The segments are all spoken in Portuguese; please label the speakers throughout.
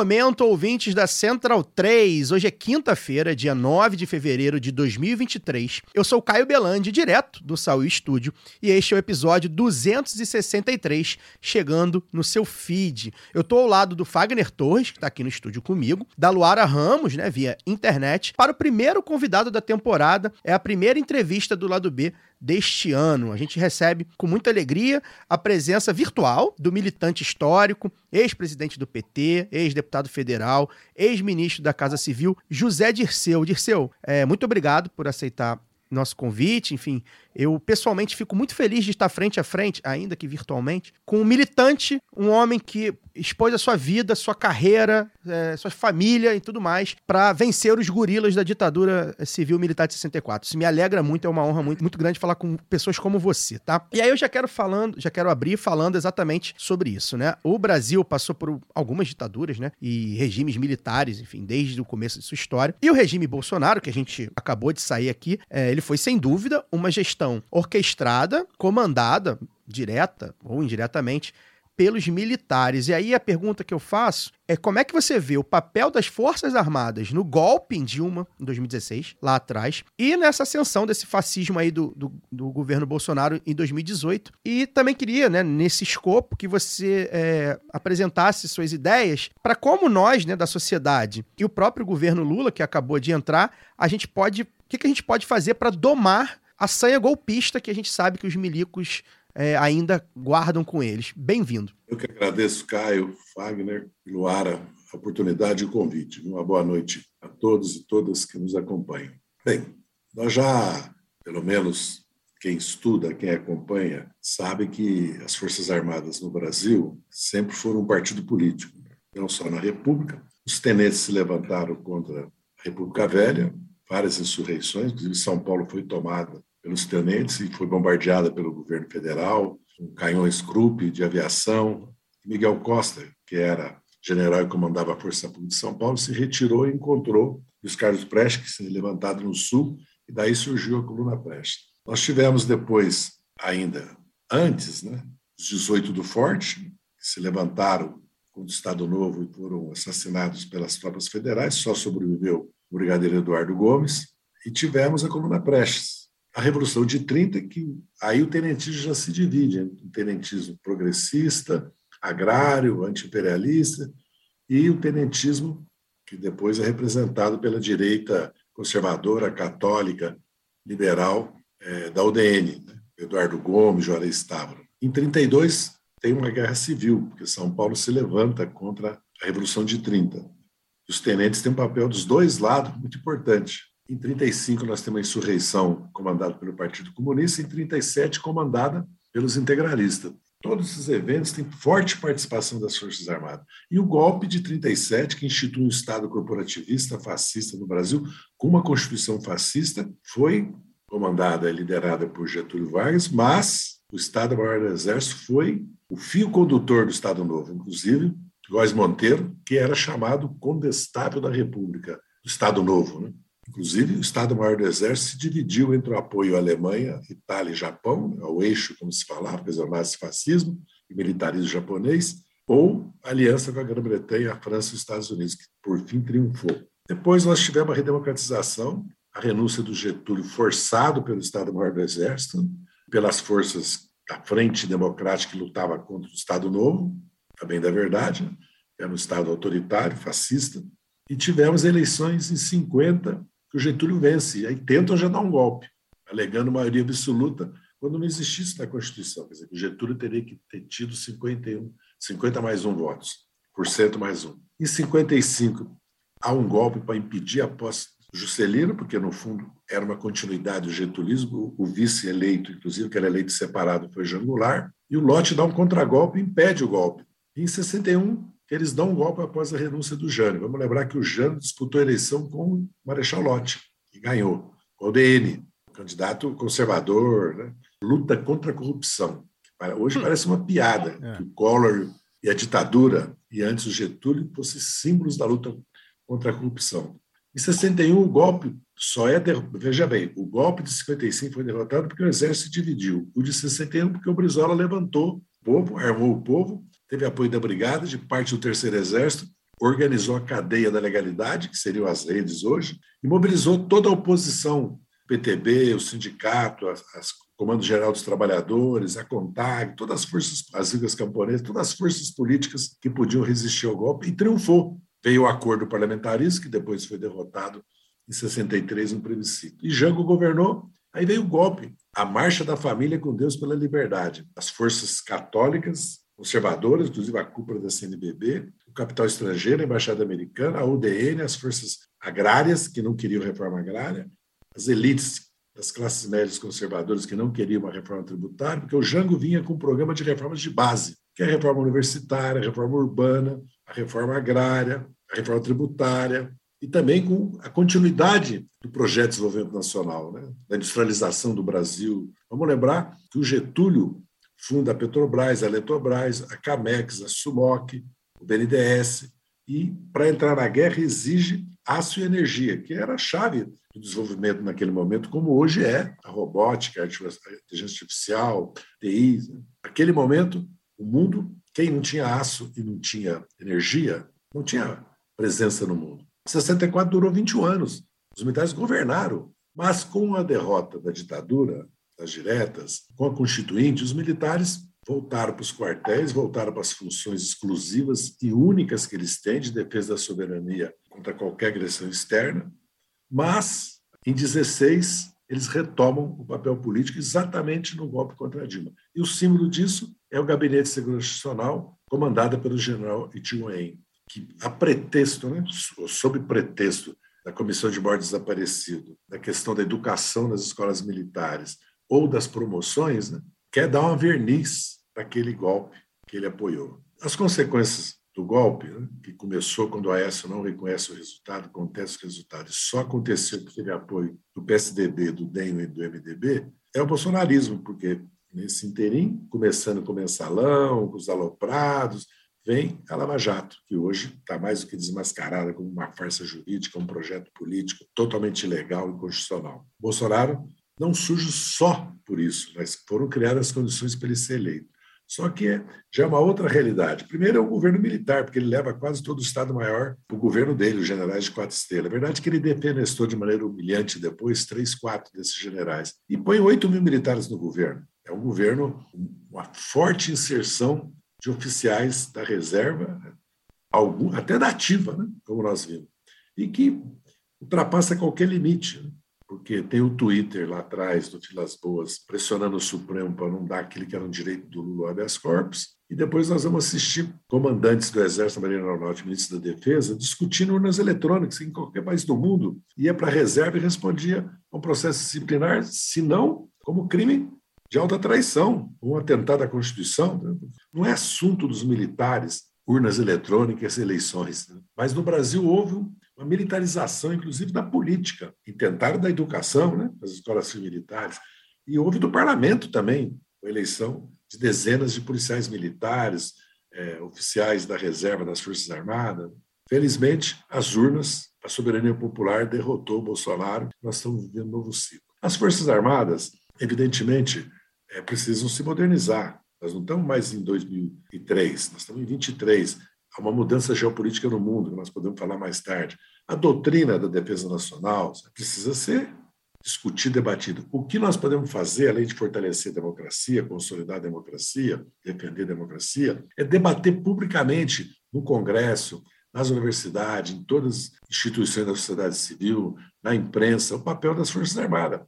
Speaker 1: Momento, ouvintes da Central 3. Hoje é quinta-feira, dia 9 de fevereiro de 2023. Eu sou Caio Belandi, direto do Saúl Estúdio, e este é o episódio 263, chegando no seu feed. Eu tô ao lado do Fagner Torres, que tá aqui no estúdio comigo, da Luara Ramos, né, via internet, para o primeiro convidado da temporada. É a primeira entrevista do lado B deste ano. A gente recebe com muita alegria a presença virtual do militante histórico, ex-presidente do PT, ex-deputado federal, ex-ministro da Casa Civil, José Dirceu. Dirceu, é, muito obrigado por aceitar nosso convite, enfim, eu pessoalmente fico muito feliz de estar frente a frente, ainda que virtualmente, com um militante, um homem que expôs a sua vida, sua carreira, eh, sua família e tudo mais para vencer os gorilas da ditadura civil militar de 64. Isso me alegra muito, é uma honra muito, muito grande falar com pessoas como você, tá? E aí eu já quero falando, já quero abrir falando exatamente sobre isso, né? O Brasil passou por algumas ditaduras, né? E regimes militares, enfim, desde o começo de sua história. E o regime Bolsonaro, que a gente acabou de sair aqui, eh, ele foi sem dúvida uma gestão orquestrada, comandada, direta ou indiretamente, pelos militares. E aí a pergunta que eu faço é como é que você vê o papel das Forças Armadas no golpe em Dilma, em 2016, lá atrás, e nessa ascensão desse fascismo aí do, do, do governo Bolsonaro em 2018. E também queria, né, nesse escopo, que você é, apresentasse suas ideias para como nós, né, da sociedade, e o próprio governo Lula, que acabou de entrar, a gente pode. O que, que a gente pode fazer para domar a sanha golpista que a gente sabe que os milicos é, ainda guardam com eles. Bem-vindo.
Speaker 2: Eu que agradeço, Caio, Fagner Luara, a oportunidade e o convite. Uma boa noite a todos e todas que nos acompanham. Bem, nós já, pelo menos quem estuda, quem acompanha, sabe que as Forças Armadas no Brasil sempre foram um partido político, não só na República. Os tenentes se levantaram contra a República Velha, várias insurreições, inclusive São Paulo foi tomada pelos tenentes e foi bombardeada pelo governo federal, com canhões Krupp de aviação. Miguel Costa, que era general e comandava a Força Pública de São Paulo, se retirou e encontrou os Carlos Prestes, que se levantado no sul, e daí surgiu a coluna Prestes. Nós tivemos depois, ainda antes, né, os 18 do Forte, que se levantaram contra o Estado Novo e foram assassinados pelas tropas federais, só sobreviveu o brigadeiro Eduardo Gomes, e tivemos a coluna Prestes, a Revolução de 30, que aí o tenentismo já se divide entre o tenentismo progressista, agrário, anti-imperialista, e o tenentismo que depois é representado pela direita conservadora, católica, liberal é, da UDN, né? Eduardo Gomes, Juarez Távora. Em 32 tem uma guerra civil, porque São Paulo se levanta contra a Revolução de 30. Os tenentes têm um papel dos dois lados muito importante. Em 35 nós temos a insurreição comandada pelo Partido Comunista, em 37 comandada pelos integralistas. Todos esses eventos têm forte participação das Forças Armadas. E o golpe de 37, que institui um Estado corporativista fascista no Brasil, com uma Constituição fascista, foi comandada e liderada por Getúlio Vargas, mas o Estado-Maior do Exército foi o fio condutor do Estado Novo, inclusive Góes Monteiro, que era chamado Condestável da República, do Estado Novo. Né? Inclusive, o Estado-Maior do Exército se dividiu entre o apoio à Alemanha, Itália e Japão, ao eixo, como se falava, quer dizer, nazifascismo e militarismo japonês, ou aliança com a Grã-Bretanha, a França e os Estados Unidos, que por fim triunfou. Depois nós tivemos a redemocratização, a renúncia do Getúlio forçado pelo Estado-Maior do Exército, pelas forças da Frente Democrática que lutava contra o Estado Novo, também da verdade, era um Estado autoritário, fascista, e tivemos eleições em 50 que o Getúlio vence. E aí tentam já dar um golpe, alegando maioria absoluta, quando não existisse na Constituição. Quer dizer, o Getúlio teria que ter tido 51, 50 mais um votos, por cento mais um. Em 55, há um golpe para impedir a posse Juscelino, porque, no fundo, era uma continuidade do getulismo. O vice-eleito, inclusive, que era eleito separado, foi Jangular. E o Lote dá um contragolpe e impede o golpe. Em 61, que eles dão um golpe após a renúncia do Jânio. Vamos lembrar que o Jânio disputou a eleição com o Marechal Lott, que ganhou, com o DN, candidato conservador, né? luta contra a corrupção. Hoje hum. parece uma piada é. que o Collor e a ditadura, e antes o Getúlio, fossem símbolos da luta contra a corrupção. Em 61, o golpe só é. Der... Veja bem, o golpe de 55 foi derrotado porque o exército se dividiu. O de 61, porque o Brizola levantou o povo, armou o povo, teve apoio da Brigada, de parte do Terceiro Exército, organizou a cadeia da legalidade, que seriam as redes hoje, e mobilizou toda a oposição, PTB, o sindicato, as, as Comando Geral dos Trabalhadores, a CONTAG, todas as forças, as ligas camponesas, todas as forças políticas que podiam resistir ao golpe, e triunfou. Veio o acordo parlamentarista, que depois foi derrotado em 63 no plebiscito. E Jango governou, aí veio o golpe, a marcha da família com Deus pela liberdade. As forças católicas, conservadoras, inclusive a cúpula da CNBB, o capital estrangeiro, a embaixada americana, a UDN, as forças agrárias, que não queriam reforma agrária, as elites das classes médias conservadoras que não queriam uma reforma tributária, porque o Jango vinha com um programa de reformas de base, que é a reforma universitária, a reforma urbana, a reforma agrária, a reforma tributária, e também com a continuidade do projeto de desenvolvimento nacional, né? da industrialização do Brasil. Vamos lembrar que o Getúlio funda a Petrobras, a Eletrobras, a Camex, a Sumoc, o BNDES, e para entrar na guerra exige aço e energia, que era a chave do desenvolvimento naquele momento, como hoje é a robótica, a inteligência artificial, TI. Naquele momento, o mundo, quem não tinha aço e não tinha energia, não tinha presença no mundo. 64 durou 21 anos. Os militares governaram, mas com a derrota da ditadura, diretas, com a Constituinte, os militares voltaram para os quartéis, voltaram para as funções exclusivas e únicas que eles têm de defesa da soberania contra qualquer agressão externa, mas em 16 eles retomam o papel político exatamente no golpe contra a Dilma. E o símbolo disso é o Gabinete de Segurança Nacional, comandado pelo general Itiwan, que a pretexto, né, sob pretexto da Comissão de Morte Desaparecido, da questão da educação nas escolas militares ou das promoções, né, quer dar uma verniz para aquele golpe que ele apoiou. As consequências do golpe, né, que começou quando o Aécio não reconhece o resultado, contesta o resultado, e só aconteceu porque teve apoio do PSDB, do DEM e do MDB, é o bolsonarismo, porque nesse interim, começando com o mensalão, com os aloprados, vem a Lava Jato, que hoje está mais do que desmascarada como uma farsa jurídica, um projeto político totalmente ilegal e inconstitucional. Bolsonaro não surge só por isso, mas foram criadas as condições para ele ser eleito. Só que já é uma outra realidade. Primeiro é o governo militar, porque ele leva quase todo o Estado-Maior para o governo dele, os generais de quatro estrelas. É verdade que ele defenestou de maneira humilhante depois três, quatro desses generais. E põe oito mil militares no governo. É um governo, uma forte inserção de oficiais da reserva, algum, até da ativa, né? como nós vimos, e que ultrapassa qualquer limite, né? Porque tem o Twitter lá atrás do Filas Boas pressionando o Supremo para não dar aquele que era um direito do Lula habeas corpus, e depois nós vamos assistir comandantes do Exército, Marinha Aeronáutica, ministros da Defesa, discutindo urnas eletrônicas em qualquer país do mundo, ia para a reserva e respondia a um processo disciplinar, se não como crime de alta traição, um atentado à Constituição. Né? Não é assunto dos militares, urnas eletrônicas, eleições. Né? Mas no Brasil houve uma militarização, inclusive, da política, e tentaram da educação, né? das escolas militares. E houve do parlamento também, a eleição de dezenas de policiais militares, é, oficiais da reserva das Forças Armadas. Felizmente, as urnas, a soberania popular derrotou Bolsonaro. Nós estamos vivendo um novo ciclo. As Forças Armadas, evidentemente, é, precisam se modernizar. Nós não estamos mais em 2003, nós estamos em 23. Há uma mudança geopolítica no mundo, que nós podemos falar mais tarde. A doutrina da defesa nacional precisa ser discutida, debatida. O que nós podemos fazer, além de fortalecer a democracia, consolidar a democracia, defender a democracia, é debater publicamente no Congresso, nas universidades, em todas as instituições da sociedade civil, na imprensa, o papel das Forças Armadas.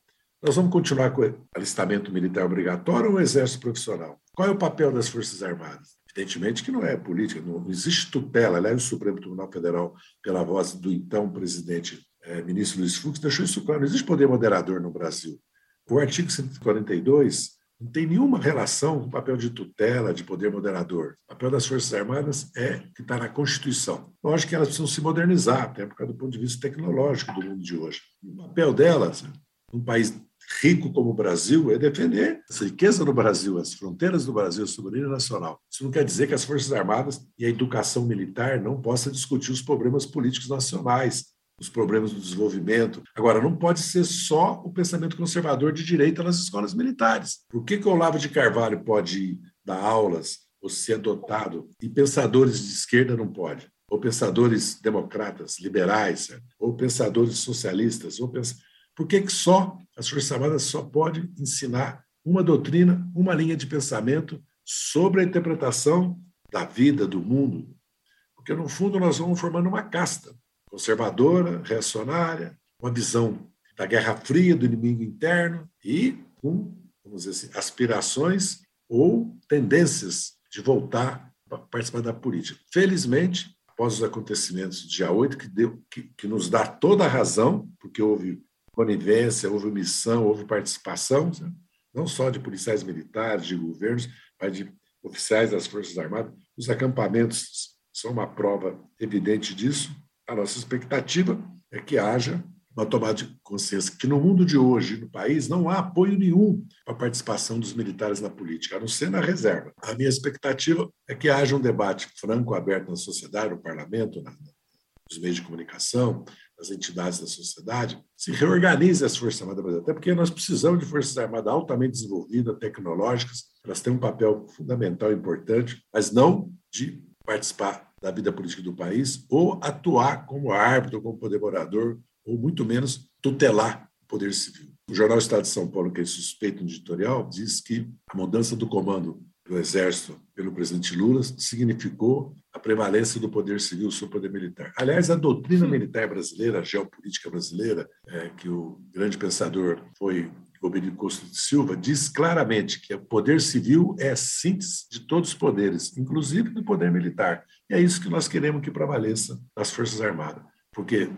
Speaker 2: Nós vamos continuar com o alistamento militar obrigatório ou o exército profissional? Qual é o papel das Forças Armadas? Evidentemente que não é política, não, existe tutela. Aliás, o Supremo Tribunal Federal, pela voz do então presidente é, ministro Luiz Fux, deixou isso claro: não existe poder moderador no Brasil. O artigo 142 não tem nenhuma relação com o papel de tutela, de poder moderador. O papel das Forças Armadas é que está na Constituição. Lógico que elas precisam se modernizar, até por causa do ponto de vista tecnológico do mundo de hoje. O papel delas, num país rico como o Brasil, é defender essa riqueza do Brasil, as fronteiras do Brasil, a soberania nacional. Isso não quer dizer que as Forças Armadas e a educação militar não possam discutir os problemas políticos nacionais, os problemas do desenvolvimento. Agora, não pode ser só o pensamento conservador de direita nas escolas militares. Por que, que o Olavo de Carvalho pode dar aulas ou ser adotado e pensadores de esquerda não pode? Ou pensadores democratas, liberais, ou pensadores socialistas, ou pens... por que, que só as Forças Armadas só podem ensinar uma doutrina, uma linha de pensamento sobre a interpretação da vida, do mundo? Porque, no fundo, nós vamos formando uma casta conservadora, reacionária, uma visão da Guerra Fria, do inimigo interno e com, vamos dizer assim, aspirações ou tendências de voltar a participar da política. Felizmente, após os acontecimentos do dia 8, que, deu, que, que nos dá toda a razão, porque houve conivência, houve missão, houve participação, né? não só de policiais militares, de governos, mas de oficiais das Forças Armadas. Os acampamentos são uma prova evidente disso. A nossa expectativa é que haja uma tomada de consciência que no mundo de hoje, no país, não há apoio nenhum para a participação dos militares na política, a não ser na reserva. A minha expectativa é que haja um debate franco, aberto na sociedade, no parlamento, na, nos meios de comunicação, nas entidades da sociedade, se reorganize as Forças Armadas até porque nós precisamos de Forças Armadas altamente desenvolvidas, tecnológicas, elas têm um papel fundamental importante, mas não de participar da vida política do país ou atuar como árbitro, como poder morador, ou muito menos tutelar o poder civil. O jornal Estado de São Paulo, que é suspeito no editorial, diz que a mudança do comando do Exército pelo presidente Lula significou a prevalência do poder civil sobre o poder militar. Aliás, a doutrina militar brasileira, a geopolítica brasileira, é, que o grande pensador foi Obediente Costa de Silva, diz claramente que o poder civil é a síntese de todos os poderes, inclusive do poder militar. E é isso que nós queremos que prevaleça nas Forças Armadas. Porque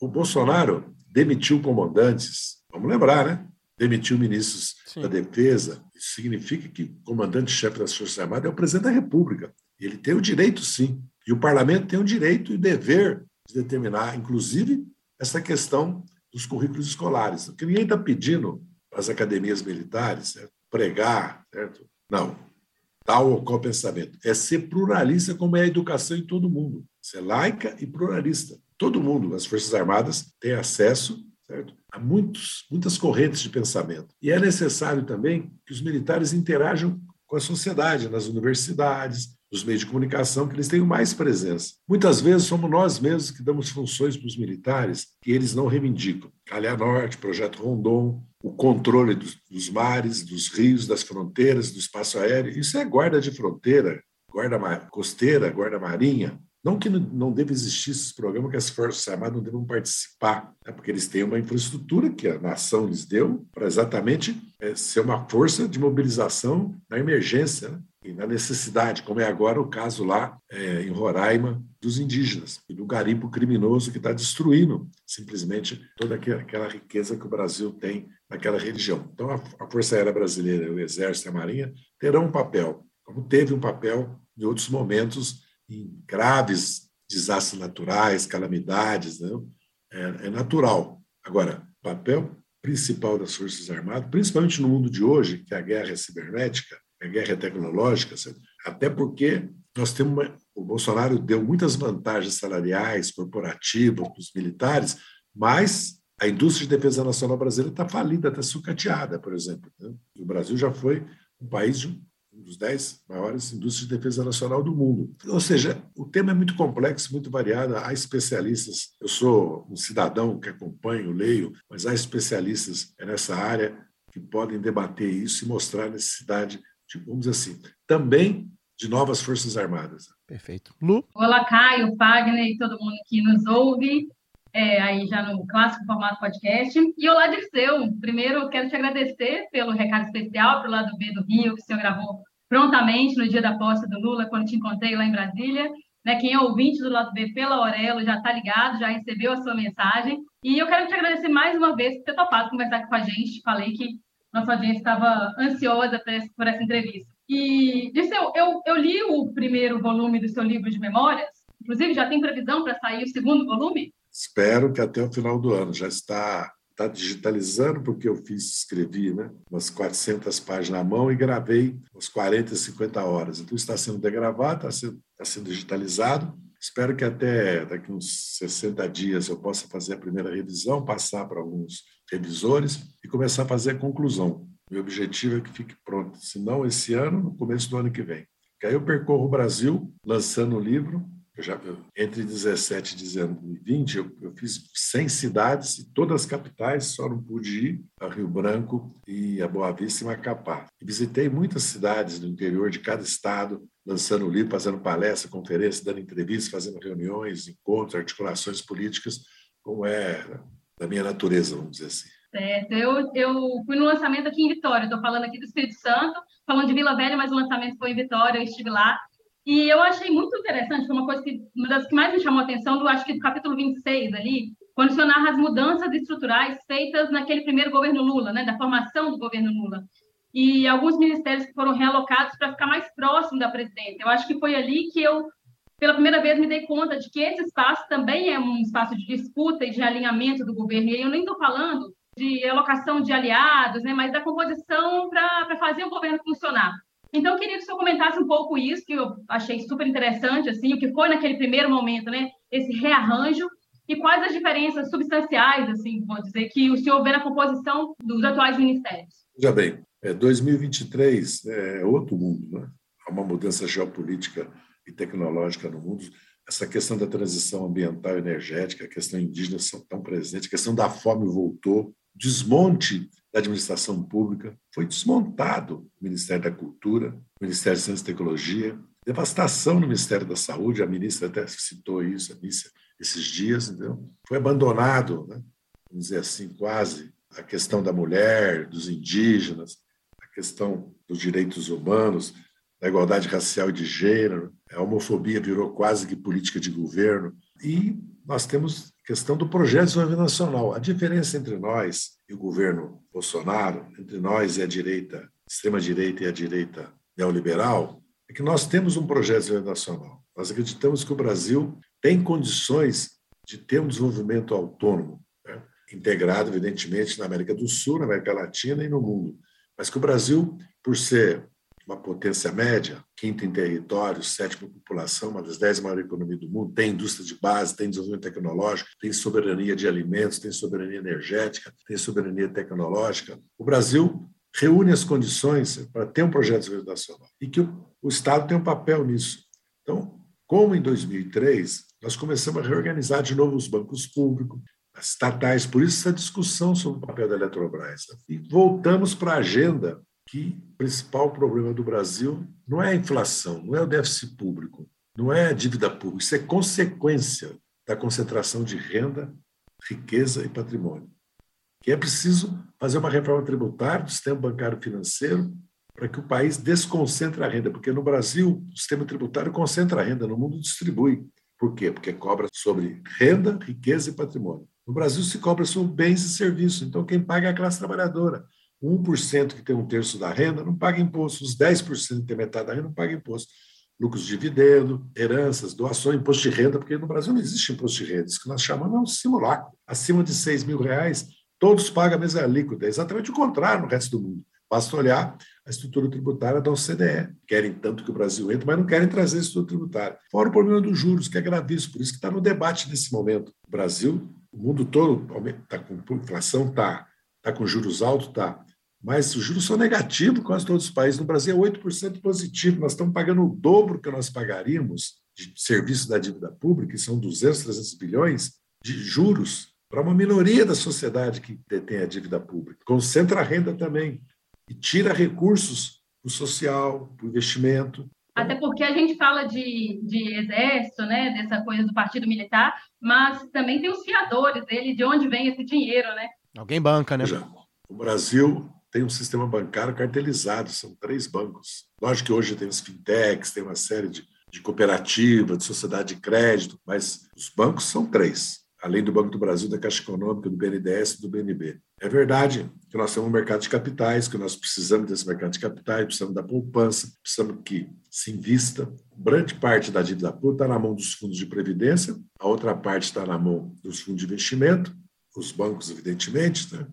Speaker 2: o Bolsonaro demitiu comandantes, vamos lembrar, né? Demitiu ministros Sim. da Defesa. Significa que o comandante-chefe das Forças Armadas é o presidente da República. Ele tem o direito, sim. E o parlamento tem o direito e o dever de determinar, inclusive, essa questão dos currículos escolares. Porque ninguém está pedindo as academias militares, certo? pregar, certo? Não. Tal ou qual pensamento. É ser pluralista, como é a educação em todo mundo. Ser laica e pluralista. Todo mundo, as Forças Armadas, têm acesso certo? a muitos, muitas correntes de pensamento. E é necessário também que os militares interajam com a sociedade, nas universidades, nos meios de comunicação, que eles tenham mais presença. Muitas vezes somos nós mesmos que damos funções para os militares que eles não reivindicam. Calha Norte, Projeto Rondon, o controle dos, dos mares, dos rios, das fronteiras, do espaço aéreo. Isso é guarda de fronteira, guarda costeira, guarda marinha. Não que não deva existir esses programas que as Forças Armadas não devam participar, né? porque eles têm uma infraestrutura que a nação lhes deu para exatamente é, ser uma força de mobilização na emergência. Né? e na necessidade, como é agora o caso lá é, em Roraima dos indígenas e do garimpo criminoso que está destruindo simplesmente toda aquela riqueza que o Brasil tem naquela região. Então, a, Força Aérea Brasileira, o Exército e a Marinha terão um papel, como teve um papel em outros momentos em graves desastres naturais, calamidades, né? é, é natural. Agora, papel principal das Forças Armadas, principalmente no mundo de hoje, que a guerra é cibernética, a guerra tecnológica, até porque nós temos uma, o Bolsonaro deu muitas vantagens salariais, corporativas para os militares, mas a indústria de defesa nacional brasileira está falida, está sucateada, por exemplo. Né? O Brasil já foi um país de um dos dez maiores indústrias de defesa nacional do mundo. Ou seja, o tema é muito complexo, muito variado. Há especialistas, eu sou um cidadão que acompanho, leio, mas há especialistas nessa área que podem debater isso e mostrar a necessidade Tipo, vamos dizer assim, também de novas Forças Armadas.
Speaker 1: Perfeito. Lu?
Speaker 3: Olá, Caio, Fagner e todo mundo que nos ouve, é, aí já no clássico formato podcast. E olá, Dirceu. Primeiro, quero te agradecer pelo recado especial para o lado B do Rio, que o senhor gravou prontamente no dia da posse do Lula, quando te encontrei lá em Brasília. Né, quem é ouvinte do lado B pela Aurelo já está ligado, já recebeu a sua mensagem. E eu quero te agradecer mais uma vez por ter topado conversar com a gente. Falei que nossa audiência estava ansiosa por essa entrevista. E, Dirceu, eu, eu li o primeiro volume do seu livro de memórias, inclusive já tem previsão para sair o segundo volume?
Speaker 2: Espero que até o final do ano já está está digitalizando, porque eu fiz, escrevi né, umas 400 páginas à mão e gravei umas 40, 50 horas. Então, está sendo degravado, está sendo, está sendo digitalizado. Espero que até daqui uns 60 dias eu possa fazer a primeira revisão, passar para alguns revisores e começar a fazer a conclusão. Meu objetivo é que fique pronto, se não esse ano, no começo do ano que vem. Que aí eu percorro o Brasil lançando o livro eu já, entre 17 e 20, eu, eu, fiz 100 cidades e todas as capitais, só não pude ir a Rio Branco e a Boa Vista e Macapá. E visitei muitas cidades do interior de cada estado, lançando livro, fazendo palestra, conferência, dando entrevistas, fazendo reuniões, encontros, articulações políticas, como é da minha natureza, vamos dizer assim.
Speaker 3: Certo. Eu, eu fui no lançamento aqui em Vitória, estou falando aqui do Espírito Santo, falando de Vila Velha, mas o lançamento foi em Vitória, eu estive lá. E eu achei muito interessante, foi uma coisa que, uma das que mais me chamou a atenção, do, acho que do capítulo 26 ali, quando senhor narra as mudanças estruturais feitas naquele primeiro governo Lula, né, da formação do governo Lula. E alguns ministérios que foram realocados para ficar mais próximo da presidência. Eu acho que foi ali que eu, pela primeira vez, me dei conta de que esse espaço também é um espaço de disputa e de alinhamento do governo. E eu nem estou falando de alocação de aliados, né, mas da composição para fazer o governo funcionar. Então, eu queria que o senhor comentasse um pouco isso, que eu achei super interessante, assim, o que foi naquele primeiro momento, né? Esse rearranjo e quais as diferenças substanciais, assim, vou dizer, que o senhor vê na composição dos atuais ministérios.
Speaker 2: Já bem, é, 2023 é outro mundo, né? Há uma mudança geopolítica e tecnológica no mundo. Essa questão da transição ambiental e energética, a questão indígena são tão presentes, a questão da fome voltou, desmonte da administração pública, foi desmontado o Ministério da Cultura, o Ministério de Ciência e Tecnologia, devastação no Ministério da Saúde, a ministra até citou isso, a ministra, esses dias, entendeu? Foi abandonado, né? vamos dizer assim, quase, a questão da mulher, dos indígenas, a questão dos direitos humanos, da igualdade racial e de gênero, a homofobia virou quase que política de governo, e nós temos questão do projeto de desenvolvimento nacional. A diferença entre nós e o governo Bolsonaro, entre nós e a direita, extrema-direita e a direita neoliberal, é que nós temos um projeto nacional. Nós acreditamos que o Brasil tem condições de ter um desenvolvimento autônomo, né? integrado, evidentemente, na América do Sul, na América Latina e no mundo. Mas que o Brasil, por ser uma potência média, quinta em território, sétima em população, uma das dez maiores economias do mundo, tem indústria de base, tem desenvolvimento tecnológico, tem soberania de alimentos, tem soberania energética, tem soberania tecnológica. O Brasil reúne as condições para ter um projeto de desenvolvimento nacional e que o Estado tem um papel nisso. Então, como em 2003, nós começamos a reorganizar de novo os bancos públicos, as estatais, por isso essa discussão sobre o papel da Eletrobras. E voltamos para a agenda que o principal problema do Brasil não é a inflação, não é o déficit público, não é a dívida pública, isso é consequência da concentração de renda, riqueza e patrimônio. Que é preciso fazer uma reforma tributária do sistema bancário financeiro para que o país desconcentre a renda, porque no Brasil o sistema tributário concentra a renda, no mundo distribui. Por quê? Porque cobra sobre renda, riqueza e patrimônio. No Brasil se cobra sobre bens e serviços, então quem paga é a classe trabalhadora. 1% que tem um terço da renda não paga imposto, os 10% que tem metade da renda não paga imposto. Lucros de dividendo, heranças, doações, imposto de renda, porque no Brasil não existe imposto de renda. Isso que nós chamamos é um simulacro. Acima de 6 mil reais, todos pagam a mesma alíquota. É exatamente o contrário no resto do mundo. Basta olhar a estrutura tributária da OCDE. Querem tanto que o Brasil entre, mas não querem trazer a estrutura tributária. Fora o problema dos juros, que é gravíssimo, por isso que está no debate nesse momento. O Brasil, o mundo todo está com inflação, está. Está com juros altos, está mas os juros são negativos quase todos os países. No Brasil é 8% positivo, nós estamos pagando o dobro que nós pagaríamos de serviço da dívida pública, que são 200, 300 bilhões de juros para uma minoria da sociedade que detém a dívida pública. Concentra a renda também e tira recursos para o social, para o investimento.
Speaker 3: Até porque a gente fala de, de exército, né, dessa coisa do partido militar, mas também tem os fiadores dele, de onde vem esse dinheiro, né?
Speaker 1: Alguém banca, né?
Speaker 2: Já. O Brasil tem um sistema bancário cartelizado, são três bancos. Lógico que hoje tem os fintechs, tem uma série de, de cooperativas, de sociedade de crédito, mas os bancos são três. além do Banco do Brasil, da Caixa Econômica, do BNDES e do BNB. É verdade que nós temos um mercado de capitais, que nós precisamos desse mercado de capitais, precisamos da poupança, precisamos que se invista. Grande parte da dívida pública está na mão dos fundos de previdência, a outra parte está na mão dos fundos de investimento, os bancos, evidentemente, né?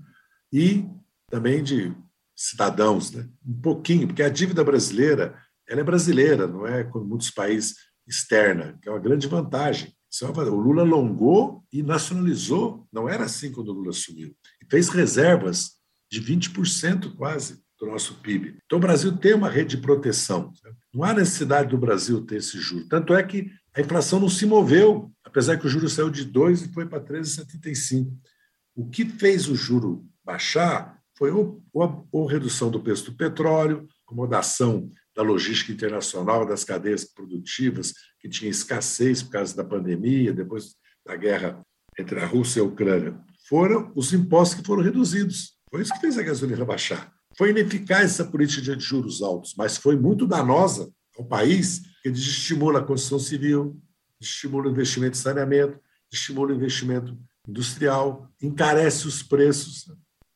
Speaker 2: e também de cidadãos, né? um pouquinho, porque a dívida brasileira ela é brasileira, não é como muitos países externa, que é uma grande vantagem. É o Lula alongou e nacionalizou, não era assim quando o Lula assumiu. E fez reservas de 20% quase do nosso PIB. Então o Brasil tem uma rede de proteção. Não há necessidade do Brasil ter esse juro. Tanto é que a inflação não se moveu, apesar que o juro saiu de 2 e foi para 13,75. O que fez o juro baixar foi a redução do preço do petróleo, acomodação da logística internacional, das cadeias produtivas, que tinha escassez por causa da pandemia, depois da guerra entre a Rússia e a Ucrânia. Foram os impostos que foram reduzidos. Foi isso que fez a gasolina baixar. Foi ineficaz essa política de juros altos, mas foi muito danosa ao país, que desestimula a construção civil, desestimula o investimento em saneamento, estimula o investimento industrial, encarece os preços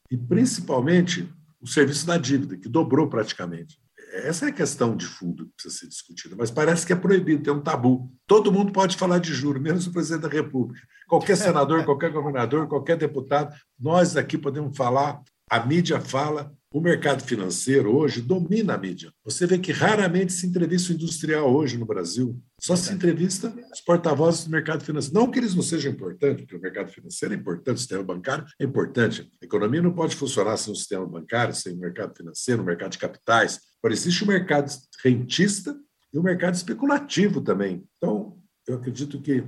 Speaker 2: e, principalmente, o serviço da dívida, que dobrou praticamente. Essa é a questão de fundo que precisa ser discutida, mas parece que é proibido, tem um tabu. Todo mundo pode falar de juros, menos o presidente da República. Qualquer senador, qualquer governador, qualquer deputado, nós aqui podemos falar, a mídia fala, o mercado financeiro hoje domina a mídia. Você vê que raramente se entrevista o industrial hoje no Brasil. Só se entrevista os porta-vozes do mercado financeiro. Não que eles não sejam importantes, porque o mercado financeiro é importante, o sistema bancário é importante. A economia não pode funcionar sem o sistema bancário, sem o mercado financeiro, o mercado de capitais. Agora, existe o mercado rentista e o mercado especulativo também. Então, eu acredito que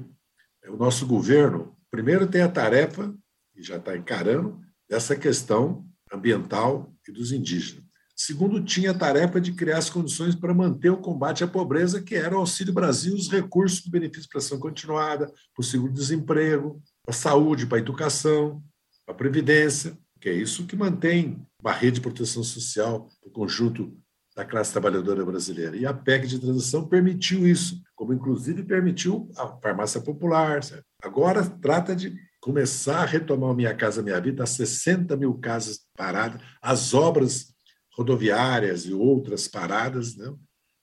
Speaker 2: o nosso governo, primeiro, tem a tarefa, e já está encarando, dessa questão ambiental e dos indígenas. Segundo, tinha a tarefa de criar as condições para manter o combate à pobreza, que era o Auxílio Brasil, os recursos do benefício para ação continuada, para o seguro-desemprego, para a saúde, para a educação, para a previdência, que é isso que mantém uma rede de proteção social para o conjunto da classe trabalhadora brasileira. E a PEC de transição permitiu isso, como inclusive permitiu a farmácia popular. Certo? Agora trata de começar a retomar o Minha Casa Minha Vida, as 60 mil casas paradas, as obras rodoviárias e outras paradas, né?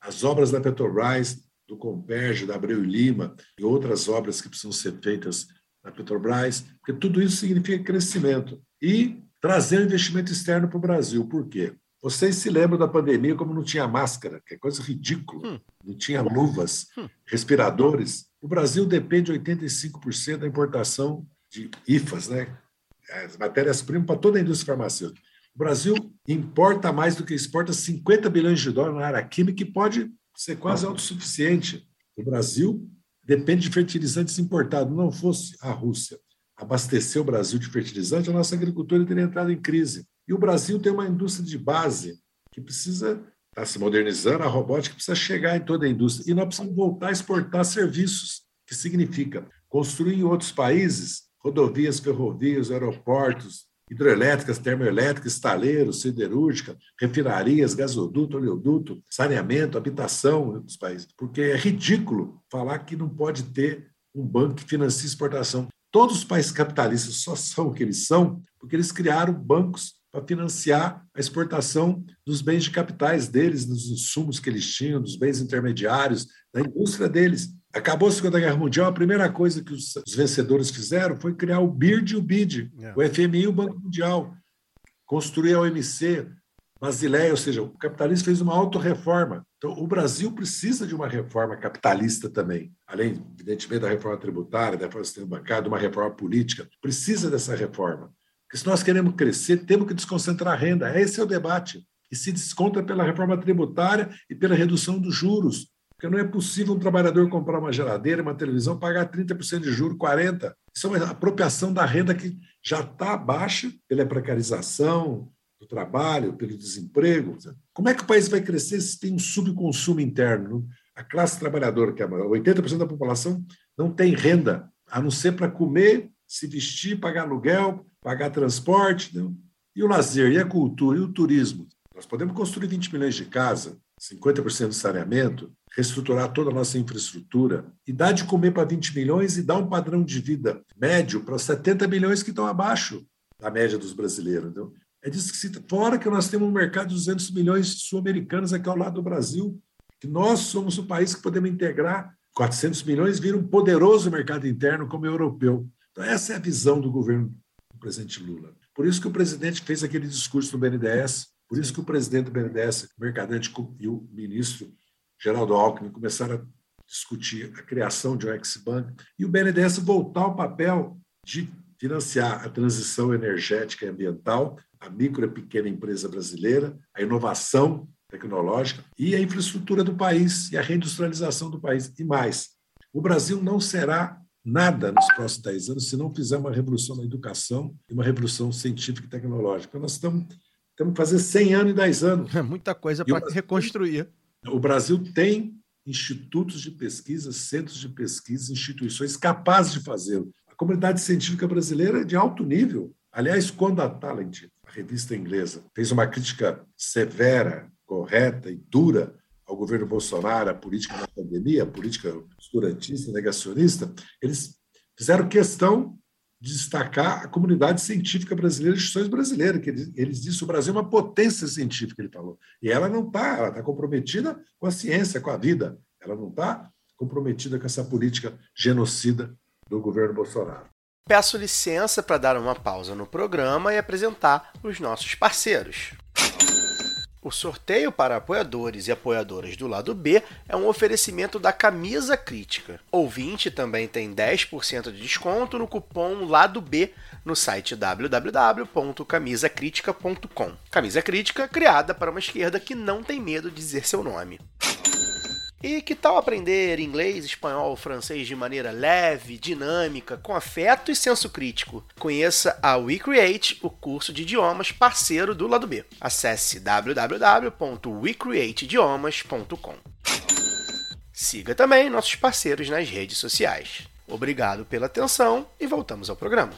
Speaker 2: as obras da Petrobras, do Comperge, da Abreu e Lima e outras obras que precisam ser feitas na Petrobras, porque tudo isso significa crescimento. E trazer o investimento externo para o Brasil. Por quê? Vocês se lembram da pandemia como não tinha máscara, que é coisa ridícula, hum. não tinha luvas, hum. respiradores. O Brasil depende 85% da importação de IFAs, né? as matérias-primas para toda a indústria farmacêutica. O Brasil importa mais do que exporta 50 bilhões de dólares na área química e pode ser quase autossuficiente. O Brasil depende de fertilizantes importados. Não fosse a Rússia abastecer o Brasil de fertilizante, a nossa agricultura teria entrado em crise. E o Brasil tem uma indústria de base que precisa estar tá se modernizando, a robótica precisa chegar em toda a indústria. E nós precisamos voltar a exportar serviços, que significa construir em outros países rodovias, ferrovias, aeroportos, hidrelétricas, termoelétricas, estaleiros, siderúrgica, refinarias, gasoduto, oleoduto, saneamento, habitação dos países. Porque é ridículo falar que não pode ter um banco que financie exportação. Todos os países capitalistas só são o que eles são porque eles criaram bancos para financiar a exportação dos bens de capitais deles, dos insumos que eles tinham, dos bens intermediários, da indústria deles. Acabou a Segunda Guerra Mundial, a primeira coisa que os, os vencedores fizeram foi criar o BIRD e o BID, é. o FMI e o Banco Mundial, construir a OMC, Basileia, ou seja, o capitalismo fez uma autorreforma. Então, o Brasil precisa de uma reforma capitalista também, além, evidentemente, da reforma tributária, da reforma do sistema bancário, de uma reforma política. Precisa dessa reforma. Porque se nós queremos crescer, temos que desconcentrar a renda. Esse é o debate. E se desconta pela reforma tributária e pela redução dos juros. Porque não é possível um trabalhador comprar uma geladeira, uma televisão, pagar 30% de juros, 40%. Isso é uma apropriação da renda que já está baixa pela precarização do trabalho, pelo desemprego. Como é que o país vai crescer se tem um subconsumo interno? A classe trabalhadora, que é 80% da população, não tem renda, a não ser para comer, se vestir, pagar aluguel, pagar transporte. E o lazer, e a cultura, e o turismo? Nós podemos construir 20 milhões de casas, 50% do saneamento, reestruturar toda a nossa infraestrutura e dar de comer para 20 milhões e dar um padrão de vida médio para 70 milhões que estão abaixo da média dos brasileiros. Então, é disso que se fora que nós temos um mercado de 200 milhões sul-americanos aqui ao lado do Brasil, que nós somos o país que podemos integrar 400 milhões vira um poderoso mercado interno como europeu. Então, essa é a visão do governo do presidente Lula. Por isso que o presidente fez aquele discurso no BNDES, por isso que o presidente do BNDES, o Mercadante e o ministro Geraldo Alckmin começaram a discutir a criação de um ex-bank e o BNDES voltar ao papel de financiar a transição energética e ambiental, a micro e pequena empresa brasileira, a inovação tecnológica e a infraestrutura do país e a reindustrialização do país. E mais, o Brasil não será nada nos próximos 10 anos se não fizer uma revolução na educação e uma revolução científica e tecnológica. Então, nós estamos, temos que fazer 100 anos e 10 anos.
Speaker 1: É muita coisa para reconstruir.
Speaker 2: O Brasil tem institutos de pesquisa, centros de pesquisa, instituições capazes de fazê-lo. A comunidade científica brasileira é de alto nível. Aliás, quando a Talent, a revista inglesa, fez uma crítica severa, correta e dura ao governo Bolsonaro, à política da pandemia, a política obscurantista, negacionista, eles fizeram questão destacar a comunidade científica brasileira, as instituições brasileiras, que eles, eles que o Brasil é uma potência científica, ele falou. E ela não está, ela está comprometida com a ciência, com a vida. Ela não está comprometida com essa política genocida do governo Bolsonaro.
Speaker 1: Peço licença para dar uma pausa no programa e apresentar os nossos parceiros. O sorteio para apoiadores e apoiadoras do lado B é um oferecimento da Camisa Crítica. Ouvinte também tem 10% de desconto no cupom Lado B no site www.camisacritica.com. Camisa Crítica criada para uma esquerda que não tem medo de dizer seu nome. E que tal aprender inglês, espanhol, francês de maneira leve, dinâmica, com afeto e senso crítico? Conheça a WeCreate, o curso de idiomas parceiro do lado B. Acesse www.wecreateidiomas.com. Siga também nossos parceiros nas redes sociais. Obrigado pela atenção e voltamos ao programa.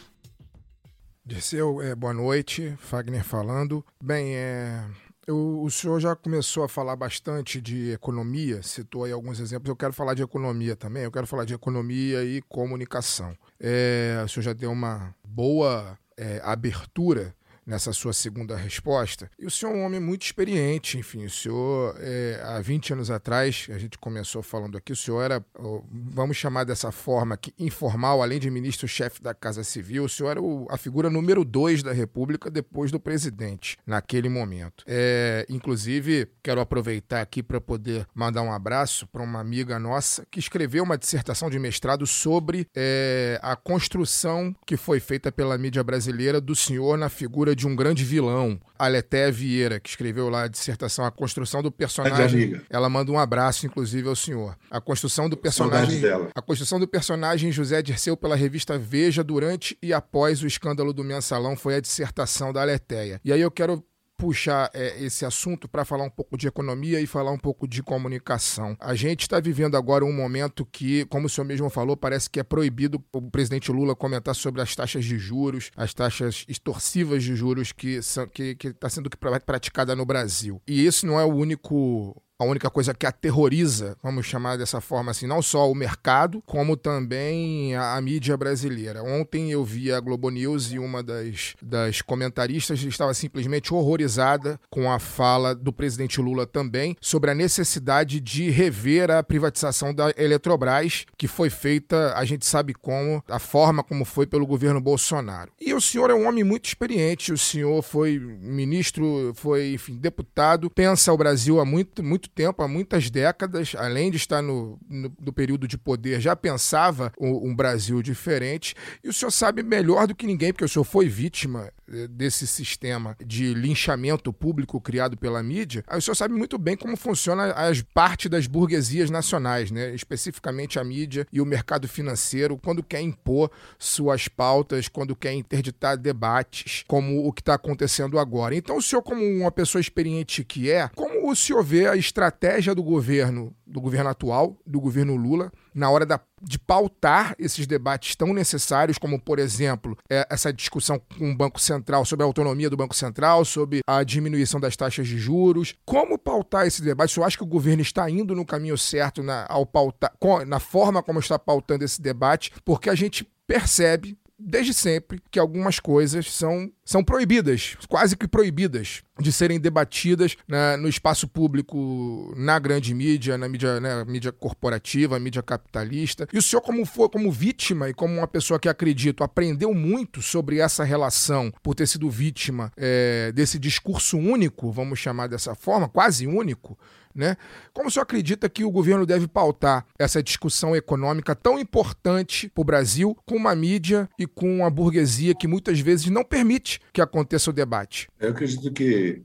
Speaker 4: Dirceu, é, boa noite. Fagner falando. Bem, é, eu, o senhor já começou a falar bastante de economia, citou aí alguns exemplos. Eu quero falar de economia também, eu quero falar de economia e comunicação. É, o senhor já deu uma boa é, abertura nessa sua segunda resposta. E o senhor é um homem muito experiente, enfim, o senhor, é, há 20 anos atrás, a gente começou falando aqui, o senhor era, vamos chamar dessa forma aqui, informal, além de ministro-chefe da Casa Civil, o senhor era o, a figura número dois da República depois do presidente, naquele momento. É, inclusive, quero aproveitar aqui para poder mandar um abraço para uma amiga nossa que escreveu uma dissertação de mestrado sobre é, a construção que foi feita pela mídia brasileira do senhor na figura de um grande vilão, Aleté Vieira, que escreveu lá a dissertação A Construção do Personagem. Ela manda um abraço, inclusive, ao senhor. A construção do personagem. A construção do personagem José Dirceu pela revista Veja durante e após o escândalo do mensalão foi a dissertação da Aleteia. E aí eu quero puxar é, esse assunto para falar um pouco de economia e falar um pouco de comunicação. A gente está vivendo agora um momento que, como o senhor mesmo falou, parece que é proibido o presidente Lula comentar sobre as taxas de juros, as taxas extorsivas de juros que está que, que tá sendo praticada no Brasil. E esse não é o único a única coisa que aterroriza, vamos chamar dessa forma assim, não só o mercado, como também a, a, mídia brasileira. Ontem eu vi a Globo News e uma das, das comentaristas estava simplesmente horrorizada com a fala do presidente Lula também sobre a necessidade de rever a privatização da Eletrobras, que foi feita, a gente sabe como, a forma como foi pelo governo Bolsonaro. E o senhor é um homem muito experiente, o senhor foi ministro, foi, enfim, deputado, pensa o Brasil há muito, muito tempo, há muitas décadas, além de estar no, no, no período de poder, já pensava um, um, Brasil diferente. E o senhor sabe melhor do que ninguém, porque o senhor foi vítima desse sistema de linchamento público criado pela mídia. O senhor sabe muito bem como funciona as parte das burguesias nacionais, né? especificamente a mídia e o mercado financeiro, quando quer impor suas pautas, quando quer interditar debates, como o que está acontecendo agora. Então, o senhor, como uma pessoa experiente que é, como o senhor vê a estratégia do governo, do governo atual, do governo Lula, na hora da, de pautar esses debates tão necessários, como, por exemplo, é, essa discussão com o Banco Central sobre a autonomia do Banco Central, sobre a diminuição das taxas de juros. Como pautar esse debate? Eu acho que o governo está indo no caminho certo na, ao pautar, na forma como está pautando esse debate, porque a gente percebe desde sempre que algumas coisas são, são proibidas, quase que proibidas de serem debatidas né, no espaço público, na grande mídia, na mídia, né, mídia corporativa, mídia capitalista. E o senhor, como, for, como vítima e como uma pessoa que acredito, aprendeu muito sobre essa relação por ter sido vítima é, desse discurso único, vamos chamar dessa forma, quase único, né? Como o senhor acredita que o governo deve pautar essa discussão econômica tão importante para o Brasil com uma mídia e com uma burguesia que muitas vezes não permite que aconteça o debate?
Speaker 2: Eu acredito que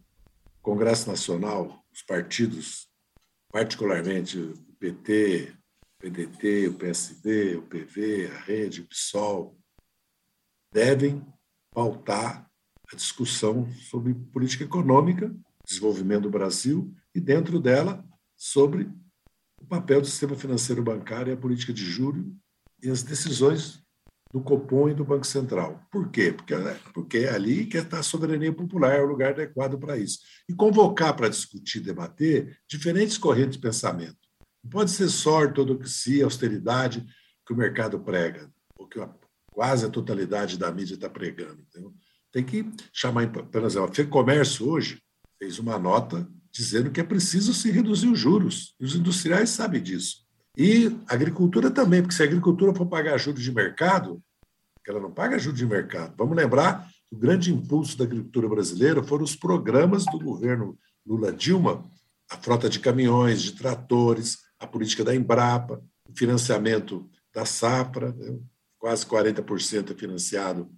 Speaker 2: o Congresso Nacional, os partidos, particularmente o PT, o PDT, o PSD, o PV, a Rede, o PSOL, devem pautar a discussão sobre política econômica, desenvolvimento do Brasil e dentro dela sobre o papel do sistema financeiro bancário e a política de juros e as decisões do Copom e do Banco Central. Por quê? Porque, porque é ali que está a soberania popular, é o lugar adequado para isso. E convocar para discutir, debater diferentes correntes de pensamento. Não pode ser só ortodoxia, austeridade que o mercado prega, ou que quase a totalidade da mídia está pregando. Entendeu? Tem que chamar, por exemplo, a FEComércio hoje fez uma nota dizendo que é preciso se reduzir os juros. E os industriais sabem disso. E agricultura também, porque se a agricultura for pagar juros de mercado, ela não paga juros de mercado. Vamos lembrar que o grande impulso da agricultura brasileira foram os programas do governo Lula Dilma, a frota de caminhões, de tratores, a política da Embrapa, o financiamento da safra, né? quase 40% é financiado,